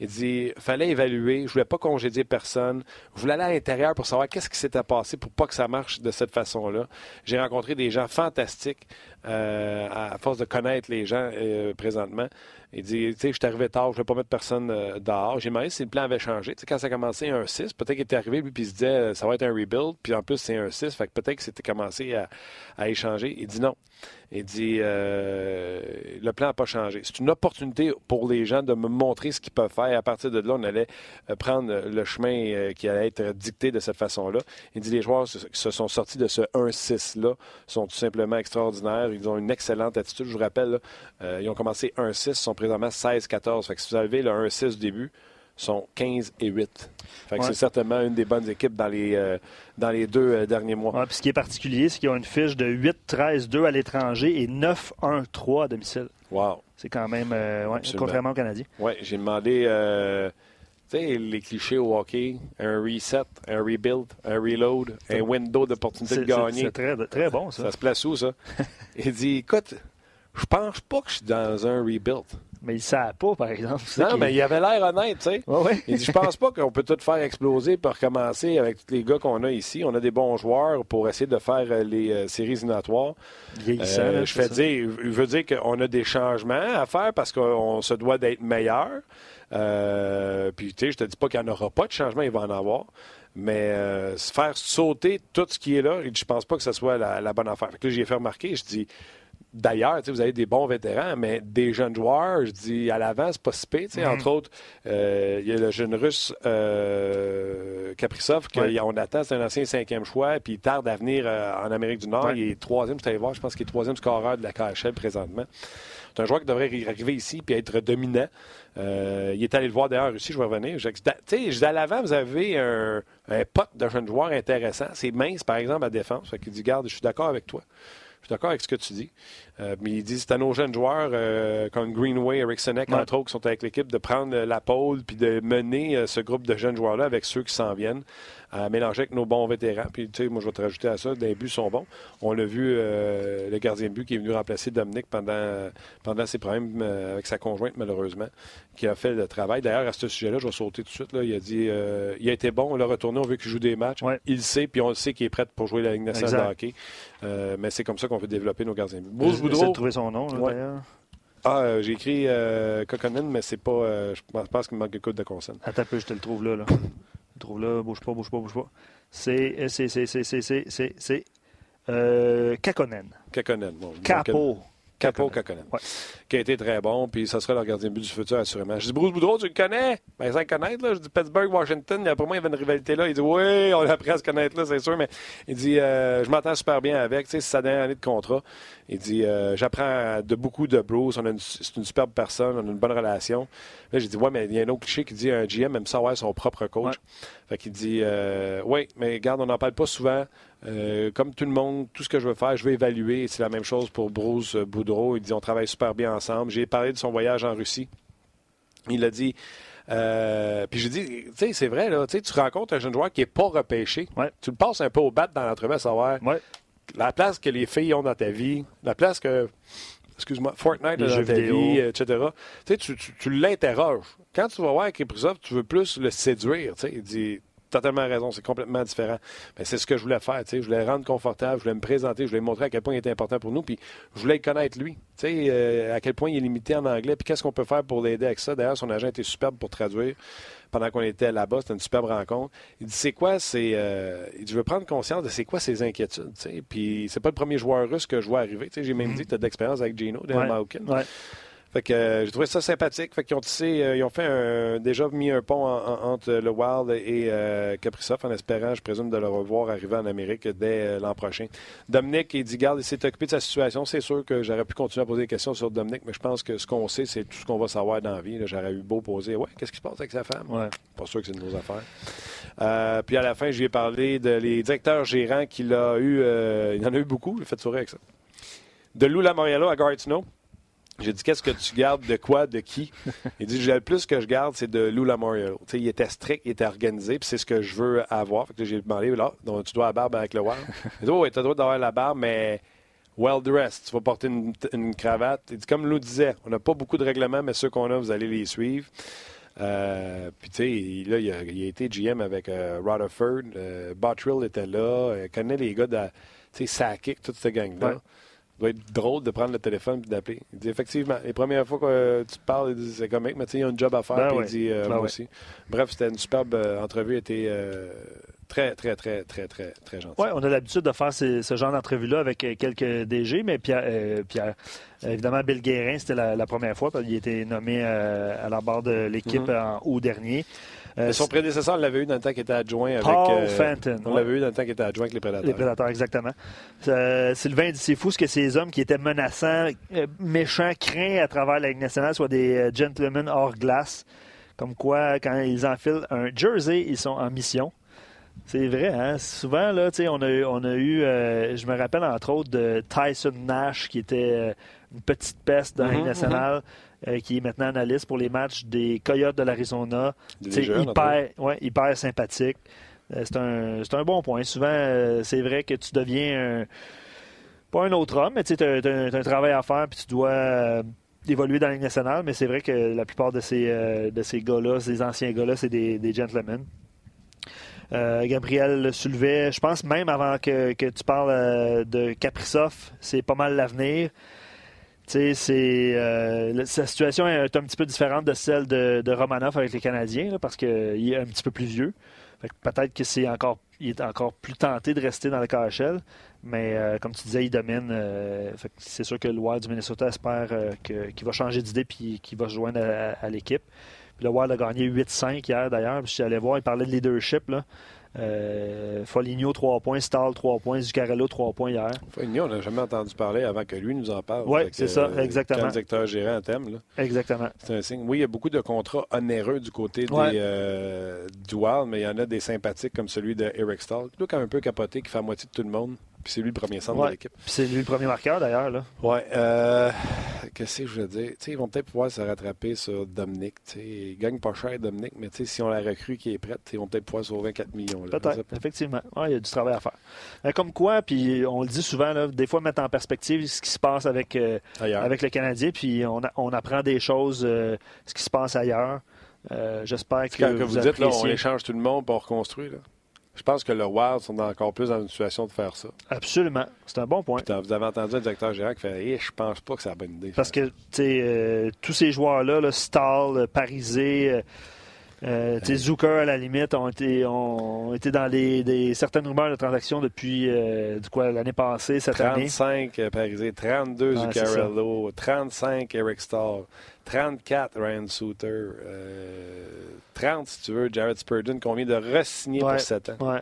Il dit fallait évaluer, je voulais pas congédier personne, je voulais aller à l'intérieur pour savoir qu'est-ce qui s'était passé pour pas que ça marche de cette façon-là. J'ai rencontré des gens fantastiques euh, à force de connaître les gens présentement. Il dit, tu sais, je suis arrivé tard, je ne vais pas mettre personne euh, dehors. J'ai demandé si le plan avait changé. Tu sais, quand ça a commencé un 6, peut-être qu'il était arrivé, puis il se disait, euh, ça va être un rebuild, puis en plus, c'est un 6, fait que peut-être que c'était commencé à, à échanger. Il dit non. Il dit, euh, le plan n'a pas changé. C'est une opportunité pour les gens de me montrer ce qu'ils peuvent faire. À partir de là, on allait euh, prendre le chemin euh, qui allait être dicté de cette façon-là. Il dit, les joueurs se, se sont sortis de ce 1-6-là, sont tout simplement extraordinaires. Ils ont une excellente attitude. Je vous rappelle, ils ont commencé 1-6, ils sont présentement 16-14. Fait que si vous avez le 1-6 du début, sont 15 et 8. Fait que Ouais. c'est certainement une des bonnes équipes dans les, euh, dans les deux euh, derniers mois. Ouais, puis ce qui est particulier, c'est qu'ils ont une fiche de 8-13-2 à l'étranger et 9-1-3 à domicile. Wow. C'est quand même, euh, ouais, contrairement aux Canadiens. Oui, j'ai demandé, les clichés au hockey, un reset, un rebuild, un reload, un window d'opportunité de gagner. c'est très, très bon, ça. Ça se place où, ça? Il dit, écoute, je pense pas que je suis dans un rebuild. Mais ils ne savent pas, par exemple. Non, mais il avait l'air honnête, tu sais. Ouais, ouais. Il dit, je pense pas qu'on peut tout faire exploser pour recommencer avec tous les gars qu'on a ici. On a des bons joueurs pour essayer de faire euh, les euh, séries éliminatoires. Euh, là, je fais ça. dire, il veut dire qu'on a des changements à faire parce qu'on se doit d'être meilleur. Euh, puis, tu sais, je te dis pas qu'il n'y en aura pas de changement, il va en avoir. Mais euh, se faire sauter tout ce qui est là, je pense pas que ce soit la, la bonne affaire. Fait que là, j'ai fait remarquer, je dis, d'ailleurs, vous avez des bons vétérans, mais des jeunes joueurs, je dis, à l'avant, c'est pas si pire. Entre autres, euh, il y a le jeune russe euh, Kaprizov, qu'on attend, c'est un ancien cinquième choix, puis il tarde à venir euh, en Amérique du Nord. Ouais. Il est troisième, je suis allé voir, je pense qu'il est troisième scoreur de la KHL présentement. C'est un joueur qui devrait arriver ici puis être dominant. Euh, il est allé le voir d'ailleurs aussi, je vais revenir. Je, je dis à l'avant, vous avez un, un pote de jeune joueur intéressant. C'est mince, par exemple, à défense. Fait qu'il dit, garde, je suis d'accord avec toi. Je suis d'accord avec ce que tu dis. Euh, mais il dit, c'est à nos jeunes joueurs, euh, comme Greenway, Eric Senek, Ouais. entre autres, qui sont avec l'équipe, de prendre la pôle puis de mener euh, ce groupe de jeunes joueurs-là avec ceux qui s'en viennent. À mélanger avec nos bons vétérans. Puis, tu sais, moi, je vais te rajouter à ça, les buts sont bons. On l'a vu, euh, le gardien de but qui est venu remplacer Dominique pendant, pendant ses problèmes euh, avec sa conjointe, malheureusement, qui a fait le travail. D'ailleurs, à ce sujet-là, je vais sauter tout de suite. Là, il a dit euh, il a été bon, on l'a retourné, on veut qu'il joue des matchs. Il le sait, puis on le sait qu'il est prêt pour jouer la Ligue nationale de hockey. mais c'est comme ça qu'on veut développer nos gardiens de but. Bruce Boudreau. de trouver son nom, d'ailleurs. Ah, j'ai écrit euh, mais c'est pas. je pense qu'il manque de code de consonne. Attends un peu, je te le trouve là. là trouve là, bouge pas, bouge pas, bouge pas. C'est, c'est, c'est, c'est, c'est, c'est, c'est, euh, Kakonen. Kakonen, bon. Capo. Capo. Ouais. Qui a été très bon, puis ça sera le gardien de but du futur, assurément. Je dis, Bruce Boudreau, tu le connais? Ben, sans connaître, là. Je dis, Pittsburgh, Washington, pour moi, il y avait une rivalité là. Il dit, oui, on a appris à se connaître là, c'est sûr, mais il dit, euh, je m'entends super bien avec, tu sais, c'est sa dernière année de contrat. Il dit, euh, j'apprends de beaucoup de Bruce, on a une, c'est une superbe personne, on a une bonne relation. Là, j'ai dit, ouais, mais il y a un autre cliché qui dit, un GM aime savoir son propre coach. Fait qu'il dit, euh, oui, mais regarde, on n'en parle pas souvent. Euh, comme tout le monde, tout ce que je veux faire, je vais évaluer. C'est la même chose pour Bruce Boudreau. Il dit on travaille super bien ensemble. J'ai parlé de son voyage en Russie. Il a dit. Euh, puis je dis, tu sais, c'est vrai, là, tu rencontres un jeune joueur qui n'est pas repêché. Tu le passes un peu au bat dans l'entrevue à savoir la place que les filles ont dans ta vie, la place que, excuse-moi, Fortnite dans ta vie, etc. Tu, tu, tu l'interroges. Quand tu vas voir avec Kaprizov, tu veux plus le séduire. Il dit, totalement raison, c'est complètement différent. Mais c'est ce que je voulais faire, je voulais rendre confortable, je voulais me présenter, je voulais montrer à quel point il était important pour nous, puis je voulais connaître lui, euh, à quel point il est limité en anglais, puis qu'est-ce qu'on peut faire pour l'aider avec ça. D'ailleurs, son agent était superbe pour traduire pendant qu'on était là-bas, c'était une superbe rencontre. Il dit c'est quoi c'est euh, il dit je veux prendre conscience de c'est quoi ses inquiétudes, puis c'est pas le premier joueur russe que je vois arriver, j'ai même mm-hmm. dit que tu as d'expérience avec Gino de ouais, fait que euh, j'ai trouvé ça sympathique. Fait qu'ils ont tissé, euh, ils ont fait un, déjà mis un pont entre le Wild et euh, en espérant, je présume, de le revoir arriver en Amérique dès euh, l'an prochain. Dominique, il dit garde, il s'est occupé de sa situation. C'est sûr que j'aurais pu continuer à poser des questions sur Dominique, mais je pense que ce qu'on sait, c'est tout ce qu'on va savoir dans la vie. J'aurais eu beau poser Ouais, qu'est-ce qui se passe avec sa femme? Ouais. Pas sûr que c'est de nos affaires. puis à la fin, je lui ai parlé de les directeurs gérants qu'il a eu. il en a eu beaucoup, il a fait sourire avec ça. De Lou Lamoriello à Gatineau. J'ai dit, qu'est-ce que tu gardes de quoi, de qui? Il dit, le plus que je garde, c'est de Lou Lamoriello. il était strict, il était organisé, puis c'est ce que je veux avoir. Fait que j'ai demandé, là, donc, tu dois la barbe avec le Wild. Il dit, oui, tu as le droit d'avoir la barbe, mais well dressed. Tu vas porter une, cravate. Il dit, comme Lou disait, on n'a pas beaucoup de règlements, mais ceux qu'on a, vous allez les suivre. Euh, puis, tu sais, là, il a, été GM avec euh, Rutherford. Euh, Bottrill était là. Il connaît les gars de, tu sais, toute cette gang-là doit être drôle de prendre le téléphone et d'appeler. Il dit effectivement, les premières fois que tu parles, c'est comme mais tu sais, il y a un job à faire. Ben il dit euh, ben moi aussi. Bref, c'était une superbe euh, entrevue. Était euh, très, très, très, très, très, très gentil. Oui, on a l'habitude de faire ce genre d'entrevue-là avec quelques DG, mais Pierre, Pierre évidemment, Bill Guérin, c'était la, première fois. Parce il a été nommé à la barre de l'équipe mm-hmm. en août dernier. Euh, son prédécesseur l'avait eu dans le temps qu'il était adjoint avec. Paul euh, Fenton. On l'avait eu dans le temps qu'il était adjoint avec les Prédateurs. Les Prédateurs, exactement. Euh, Sylvain dit c'est fou ce que ces hommes qui étaient menaçants, méchants, craints à travers la Ligue nationale soient des gentlemen hors glace. Comme quoi, quand ils enfilent un jersey, ils sont en mission. C'est vrai, hein? Souvent, là, on a, on a eu, je me rappelle entre autres de Tyson Nash, qui était une petite peste dans la Ligue mm-hmm, nationale. Euh, qui est maintenant analyste pour les matchs des Coyotes de l'Arizona. Hyper, ouais, hyper sympathique. Euh, c'est un, un, bon point. Souvent, euh, c'est vrai que tu deviens pas un autre homme, mais tu as, un travail à faire puis tu dois évoluer dans la Ligue nationale. Mais c'est vrai que la plupart de ces, de ces gars-là, ces anciens gars-là, c'est des, des, gentlemen. Gabriel le soulevait, je pense même avant que, que tu parles de Kaprizov, c'est pas mal l'avenir euh, sa situation est un petit peu différente de celle de, de Romanov avec les Canadiens parce qu'il est un petit peu plus vieux. Peut-être que c'est encore il est encore plus tenté de rester dans le KHL, mais euh, comme tu disais, il domine. Euh, c'est sûr que le Wild du Minnesota espère qu'il va changer d'idée et qu'il va se joindre à, l'équipe. Le Wild a gagné 8-5 hier d'ailleurs. Je suis allé voir, il parlait de leadership. Là. Euh, Foligno, 3 points. Stahl, 3 points. Zuccarello, 3 points hier. Foligno, on n'a jamais entendu parler avant que lui nous en parle. Oui, c'est ça, euh, exactement. Le directeur gérant thème. Là. Exactement. C'est un signe. Oui, il y a beaucoup de contrats onéreux du côté des, euh, du Wild, mais il y en a des sympathiques comme celui de Eric Stahl. Lui, quand un peu capoté, qui fait à moitié de tout le monde. Puis c'est lui le premier centre Ouais. de l'équipe. Puis c'est lui le premier marqueur, d'ailleurs. là. Ouais. Euh, Qu'est-ce que je veux dire? Ils vont peut-être pouvoir se rattraper sur Dominique. tu sais. Ils gagnent pas cher, Dominique, mais si on la recrue qui est prête, ils vont peut-être pouvoir sauver 4 millions. Peut-être, effectivement. Ouais, il y a du travail à faire. Euh, comme quoi, puis on le dit souvent, là, des fois mettre en perspective ce qui se passe avec, euh, avec le Canadien, puis on, a- on apprend des choses, euh, ce qui se passe ailleurs. J'espère que, Quand que vous, dites, là, on échange tout le monde pour reconstruire, là. Je pense que le Wild sont encore plus dans une situation de faire ça. Absolument. C'est un bon point. Vous avez entendu un directeur général qui fait Eh, Je pense pas que c'est la bonne idée. Parce que euh, tous ces joueurs-là, là, Stahl, euh, Parisé, euh, euh, Zucker à la limite, ont été, ont été dans les, des, certaines rumeurs de transactions depuis euh, du quoi l'année passée, cette année. 35 euh, Parisé, 32 Ouais, c'est Zuccarello, 35 Eric Stahl, 34 Ryan Suter, euh, 30 si tu veux Jared Spurgeon qu'on vient de re-signer Ouais. pour 7 ans. Ouais.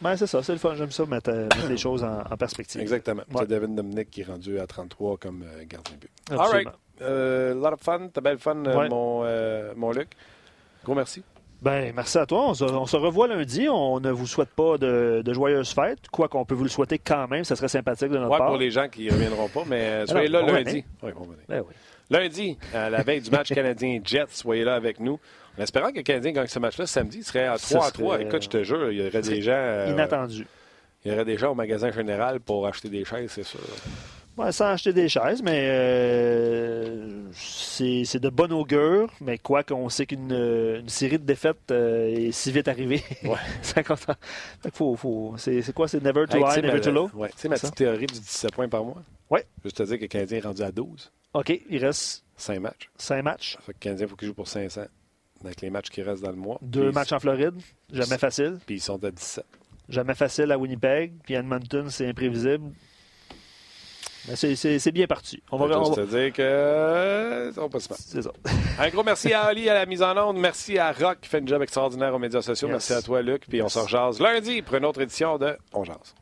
Ben, c'est ça, c'est le fun. J'aime ça, mettre, euh, mettre les choses en, en perspective. Exactement. Ouais. C'est Devin Dominic qui est rendu à 33 comme euh, gardien de but. All right. Euh, lot of fun. T'as belle fun, euh, Ouais. mon, euh, mon Luc. Gros merci. Ben, merci à toi. On se, on se revoit lundi. On ne vous souhaite pas de, de joyeuses fêtes. Quoi qu'on peut vous le souhaiter quand même, ça serait sympathique de notre Ouais, part. pour les gens qui ne reviendront pas, mais euh, soyez Alors, là lundi. Oui, on va venir. Ben oui. Lundi, à la veille du match canadien-Jets, soyez là avec nous. En espérant que le Canadien gagne ce match-là samedi, il serait à Ça 3 à 3. serait- Écoute, je te jure, il y aurait des gens. euh, Inattendu. il y aurait des gens au magasin général pour acheter des chaises, c'est sûr. Ouais, sans acheter des chaises, mais euh, c'est c'est de bon augure. Mais quoi qu'on sait qu'une une série de défaites euh, est si vite arrivée. Ouais. 50 ans. Fait que faut, faut, c'est c'est quoi? C'est never too Hey, high, never too low? ouais, tu sais, ma petite théorie du 17 points par mois? Ouais. Juste te dire que le Canadien est rendu à 12, OK, il reste 5 matchs. 5 matchs. Ça fait que le Canadien, il faut qu'il joue pour 500 avec les matchs qui restent dans le mois. Deux Puis- matchs en Floride. Jamais facile. Puis ils sont à 17. Jamais facile à Winnipeg. Puis Edmonton, c'est imprévisible. Mais c'est- bien parti. On va, on juste va- te dire que euh, ça va pas. C'est ça. Un gros merci à Ali à la mise en onde. Merci à Rock qui fait une job extraordinaire aux médias sociaux. Yes. Merci à toi, Luc. Puis on se rejase lundi pour une autre édition de On Jase.